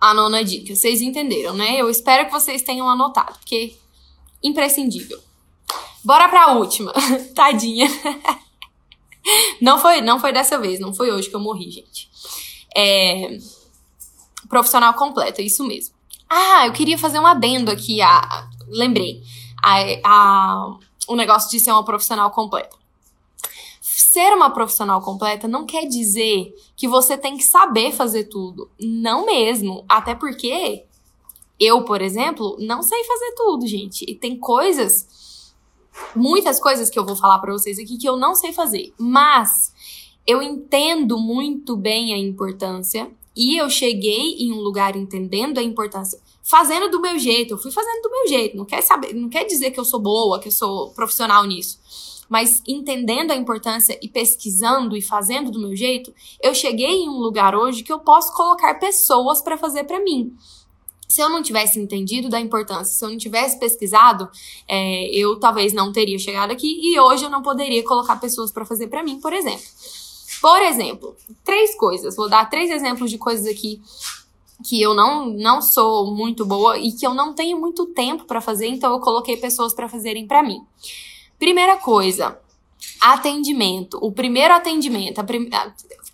a nona dica. Vocês entenderam, né? Eu espero que vocês tenham anotado, porque imprescindível. Bora pra última. Tadinha. Não foi, não foi dessa vez, não foi hoje que eu morri, gente. É, profissional completo, isso mesmo. Ah, eu queria fazer um adendo aqui. A, lembrei. A, a, o negócio de ser uma profissional completa. Ser uma profissional completa não quer dizer que você tem que saber fazer tudo. Não mesmo. Até porque eu, por exemplo, não sei fazer tudo, gente. E tem coisas, muitas coisas que eu vou falar para vocês aqui que eu não sei fazer. Mas eu entendo muito bem a importância e eu cheguei em um lugar entendendo a importância, fazendo do meu jeito. Eu fui fazendo do meu jeito. Não quer saber, não quer dizer que eu sou boa, que eu sou profissional nisso. Mas entendendo a importância e pesquisando e fazendo do meu jeito, eu cheguei em um lugar hoje que eu posso colocar pessoas para fazer para mim. se eu não tivesse entendido da importância, se eu não tivesse pesquisado, é, eu talvez não teria chegado aqui e hoje eu não poderia colocar pessoas para fazer para mim, por exemplo. Por exemplo, três coisas. Vou dar três exemplos de coisas aqui que eu não, não sou muito boa e que eu não tenho muito tempo para fazer, então eu coloquei pessoas para fazerem para mim. Primeira coisa, atendimento. O primeiro atendimento, prim...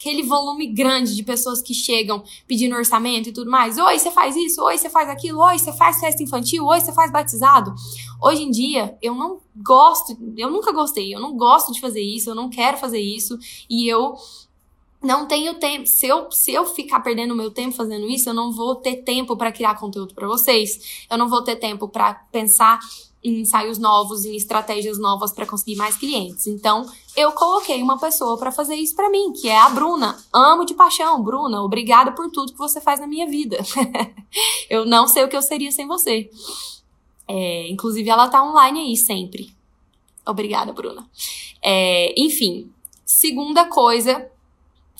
aquele volume grande de pessoas que chegam pedindo orçamento e tudo mais. Oi, você faz isso? Oi, você faz aquilo? Oi, você faz festa infantil? Oi, você faz batizado? Hoje em dia, eu não gosto, eu nunca gostei, eu não gosto de fazer isso, eu não quero fazer isso e eu não tenho tempo. Se eu, se eu ficar perdendo meu tempo fazendo isso, eu não vou ter tempo para criar conteúdo para vocês. Eu não vou ter tempo para pensar em ensaios novos, em estratégias novas para conseguir mais clientes. Então, eu coloquei uma pessoa para fazer isso para mim, que é a Bruna. Amo de paixão, Bruna. Obrigada por tudo que você faz na minha vida. eu não sei o que eu seria sem você. É, inclusive, ela tá online aí sempre. Obrigada, Bruna. É, enfim, segunda coisa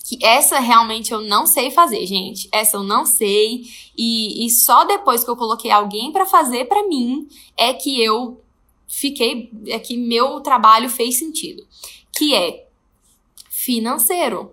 que essa realmente eu não sei fazer, gente. Essa eu não sei. E, e só depois que eu coloquei alguém para fazer para mim é que eu fiquei. É que meu trabalho fez sentido. Que é financeiro.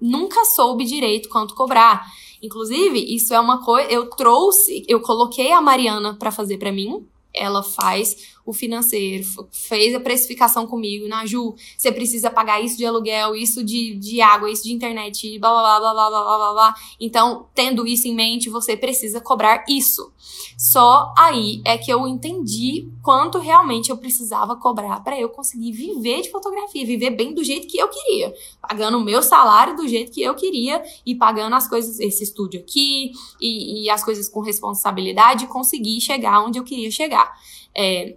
Nunca soube direito quanto cobrar. Inclusive, isso é uma coisa. Eu trouxe, eu coloquei a Mariana para fazer para mim. Ela faz o financeiro, fez a precificação comigo, na Ju, você precisa pagar isso de aluguel, isso de, de água, isso de internet, blá blá blá blá blá blá blá blá. Então, tendo isso em mente, você precisa cobrar isso. Só aí é que eu entendi quanto realmente eu precisava cobrar para eu conseguir viver de fotografia, viver bem do jeito que eu queria, pagando o meu salário do jeito que eu queria e pagando as coisas, esse estúdio aqui e, e as coisas com responsabilidade, conseguir chegar onde eu queria chegar. É,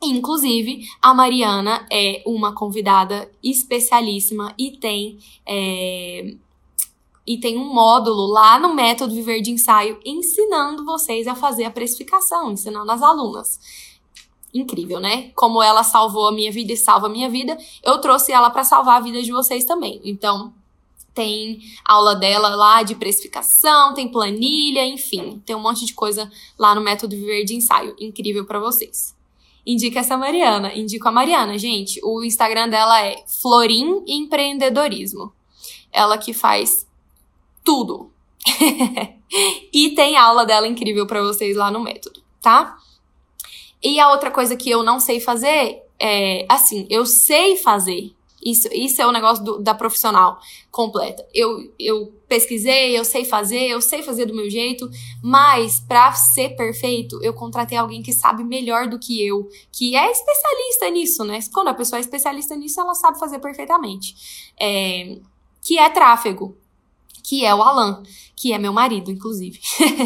Inclusive, a Mariana é uma convidada especialíssima e tem. É, e tem um módulo lá no Método Viver de Ensaio ensinando vocês a fazer a precificação, ensinando as alunas. Incrível, né? Como ela salvou a minha vida e salva a minha vida, eu trouxe ela para salvar a vida de vocês também. Então, tem aula dela lá de precificação, tem planilha, enfim, tem um monte de coisa lá no Método Viver de Ensaio. Incrível para vocês indica essa Mariana. Indico a Mariana, gente. O Instagram dela é Florim Empreendedorismo. Ela que faz tudo. e tem aula dela incrível para vocês lá no método, tá? E a outra coisa que eu não sei fazer é, assim, eu sei fazer, isso, isso é o negócio do, da profissional completa. Eu, eu pesquisei, eu sei fazer, eu sei fazer do meu jeito, mas para ser perfeito, eu contratei alguém que sabe melhor do que eu, que é especialista nisso, né? Quando a pessoa é especialista nisso, ela sabe fazer perfeitamente. É, que é tráfego, que é o Alan, que é meu marido, inclusive.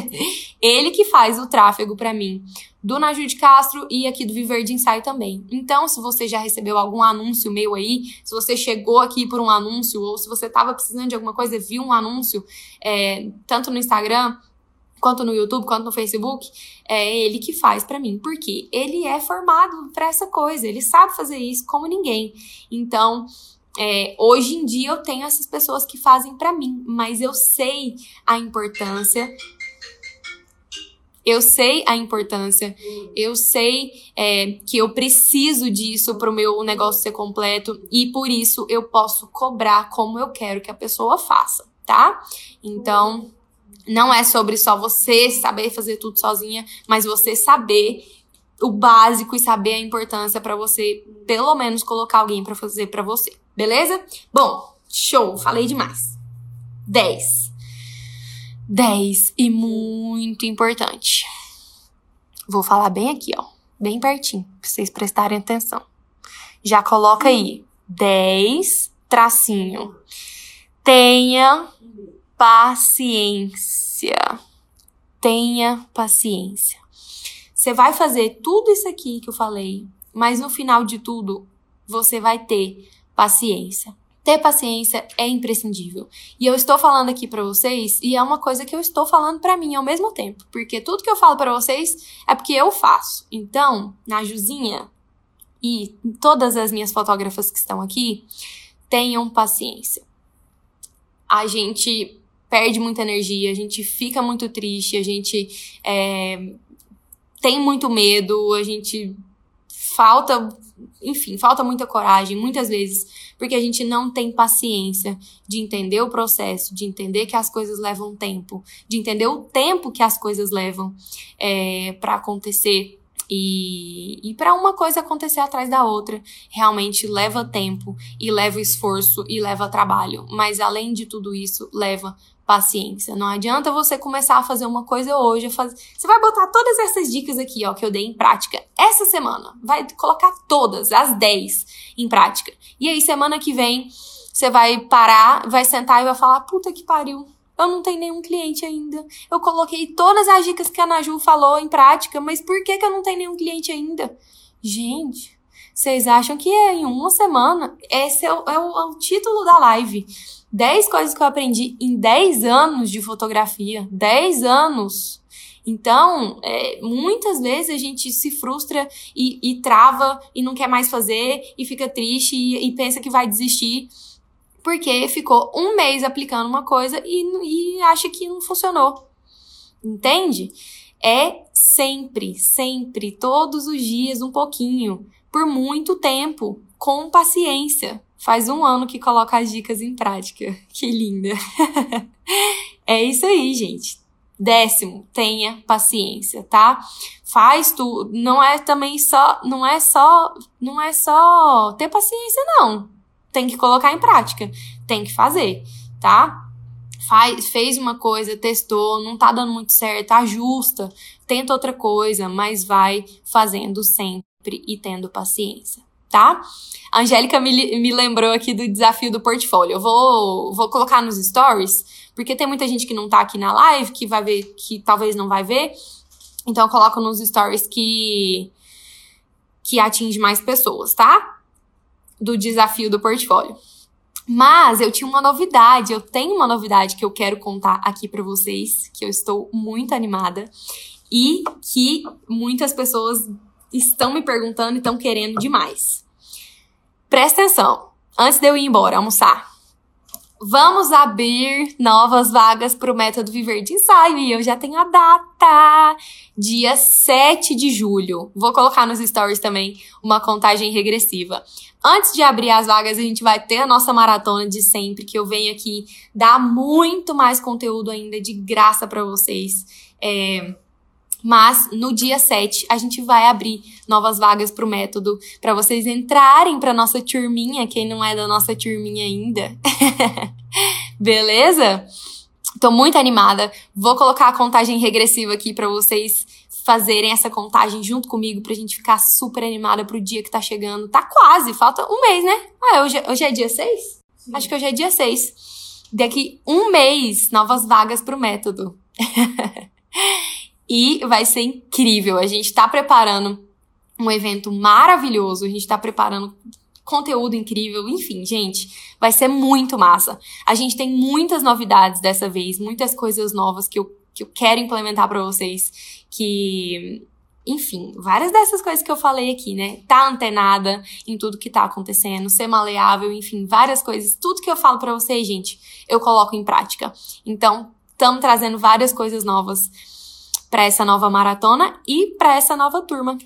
Ele que faz o tráfego para mim do Naju de Castro e aqui do Viver de Ensaio também. Então, se você já recebeu algum anúncio meu aí, se você chegou aqui por um anúncio, ou se você estava precisando de alguma coisa viu um anúncio, é, tanto no Instagram, quanto no YouTube, quanto no Facebook, é ele que faz para mim. Porque ele é formado para essa coisa, ele sabe fazer isso como ninguém. Então, é, hoje em dia eu tenho essas pessoas que fazem para mim, mas eu sei a importância eu sei a importância, eu sei é, que eu preciso disso para o meu negócio ser completo e por isso eu posso cobrar como eu quero que a pessoa faça, tá? Então, não é sobre só você saber fazer tudo sozinha, mas você saber o básico e saber a importância para você, pelo menos, colocar alguém para fazer para você, beleza? Bom, show, falei demais. 10. 10 e muito importante. Vou falar bem aqui, ó, bem pertinho, pra vocês prestarem atenção. Já coloca aí 10 tracinho. Tenha paciência. Tenha paciência. Você vai fazer tudo isso aqui que eu falei, mas no final de tudo, você vai ter paciência ter paciência é imprescindível. E eu estou falando aqui para vocês e é uma coisa que eu estou falando para mim ao mesmo tempo, porque tudo que eu falo para vocês é porque eu faço. Então, na Juzinha e todas as minhas fotógrafas que estão aqui, tenham paciência. A gente perde muita energia, a gente fica muito triste, a gente é, tem muito medo, a gente falta, enfim, falta muita coragem, muitas vezes, porque a gente não tem paciência de entender o processo, de entender que as coisas levam tempo, de entender o tempo que as coisas levam é, para acontecer. E, e para uma coisa acontecer atrás da outra, realmente leva tempo e leva esforço e leva trabalho. Mas além de tudo isso, leva paciência. Não adianta você começar a fazer uma coisa hoje. Fazer... Você vai botar todas essas dicas aqui, ó, que eu dei em prática essa semana. Vai colocar todas, as 10 em prática. E aí, semana que vem, você vai parar, vai sentar e vai falar: puta que pariu. Eu não tenho nenhum cliente ainda. Eu coloquei todas as dicas que a Naju falou em prática, mas por que, que eu não tenho nenhum cliente ainda? Gente, vocês acham que é em uma semana? Esse é o, é o, é o título da live. 10 coisas que eu aprendi em 10 anos de fotografia. 10 anos. Então, é, muitas vezes a gente se frustra e, e, trava e não quer mais fazer e fica triste e, e pensa que vai desistir porque ficou um mês aplicando uma coisa e, e acha que não funcionou. Entende? É sempre, sempre, todos os dias, um pouquinho, por muito tempo, com paciência. Faz um ano que coloca as dicas em prática. Que linda! é isso aí, gente. Décimo, tenha paciência, tá? Faz tudo. Não é também só, não é só, não é só ter paciência, não tem que colocar em prática, tem que fazer, tá? Faz, fez uma coisa, testou, não tá dando muito certo, ajusta, tenta outra coisa, mas vai fazendo sempre e tendo paciência, tá? A Angélica me, me lembrou aqui do desafio do portfólio. Eu vou, vou colocar nos stories, porque tem muita gente que não tá aqui na live, que vai ver, que talvez não vai ver. Então eu coloco nos stories que que atinge mais pessoas, tá? do desafio do portfólio. Mas eu tinha uma novidade, eu tenho uma novidade que eu quero contar aqui para vocês, que eu estou muito animada e que muitas pessoas estão me perguntando e estão querendo demais. Presta atenção, antes de eu ir embora almoçar. Vamos abrir novas vagas para o método Viver de Ensaio e eu já tenho a data. Dia 7 de julho. Vou colocar nos stories também uma contagem regressiva. Antes de abrir as vagas, a gente vai ter a nossa maratona de sempre, que eu venho aqui dar muito mais conteúdo ainda de graça para vocês. É, mas no dia 7 a gente vai abrir novas vagas pro método para vocês entrarem para nossa turminha, quem não é da nossa turminha ainda. Beleza? Tô muito animada. Vou colocar a contagem regressiva aqui para vocês fazerem essa contagem junto comigo pra gente ficar super animada pro dia que tá chegando. Tá quase, falta um mês, né? Ah, hoje, hoje é dia 6? Acho que hoje é dia 6. Daqui um mês, novas vagas pro método. e vai ser incrível. A gente está preparando um evento maravilhoso, a gente está preparando conteúdo incrível, enfim, gente, vai ser muito massa. A gente tem muitas novidades dessa vez, muitas coisas novas que eu, que eu quero implementar para vocês, que enfim, várias dessas coisas que eu falei aqui, né? Tá antenada em tudo que tá acontecendo, ser maleável, enfim, várias coisas. Tudo que eu falo para vocês, gente, eu coloco em prática. Então, estamos trazendo várias coisas novas para essa nova maratona e para essa nova turma.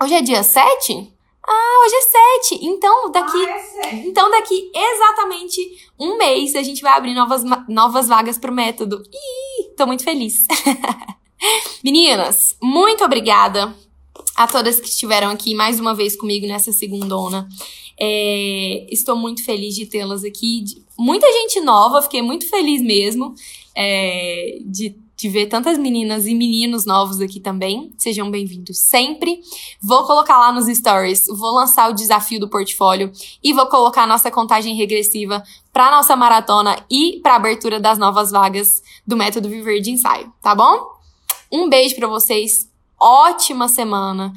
Hoje é dia 7? Ah, hoje é 7. Então, daqui ah, é Então, daqui exatamente um mês a gente vai abrir novas, novas vagas pro método. Ih, tô muito feliz. Meninas, muito obrigada a todas que estiveram aqui mais uma vez comigo nessa segundona. É, estou muito feliz de tê-las aqui. Muita gente nova, fiquei muito feliz mesmo é, de de ver tantas meninas e meninos novos aqui também. Sejam bem-vindos sempre. Vou colocar lá nos stories, vou lançar o desafio do portfólio e vou colocar a nossa contagem regressiva para nossa maratona e para abertura das novas vagas do método Viver de Ensaio, tá bom? Um beijo para vocês. Ótima semana.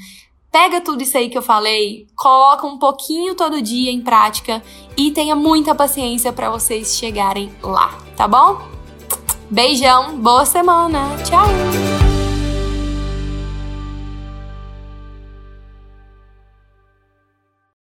Pega tudo isso aí que eu falei, coloca um pouquinho todo dia em prática e tenha muita paciência para vocês chegarem lá, tá bom? Beijão, boa semana. Tchau!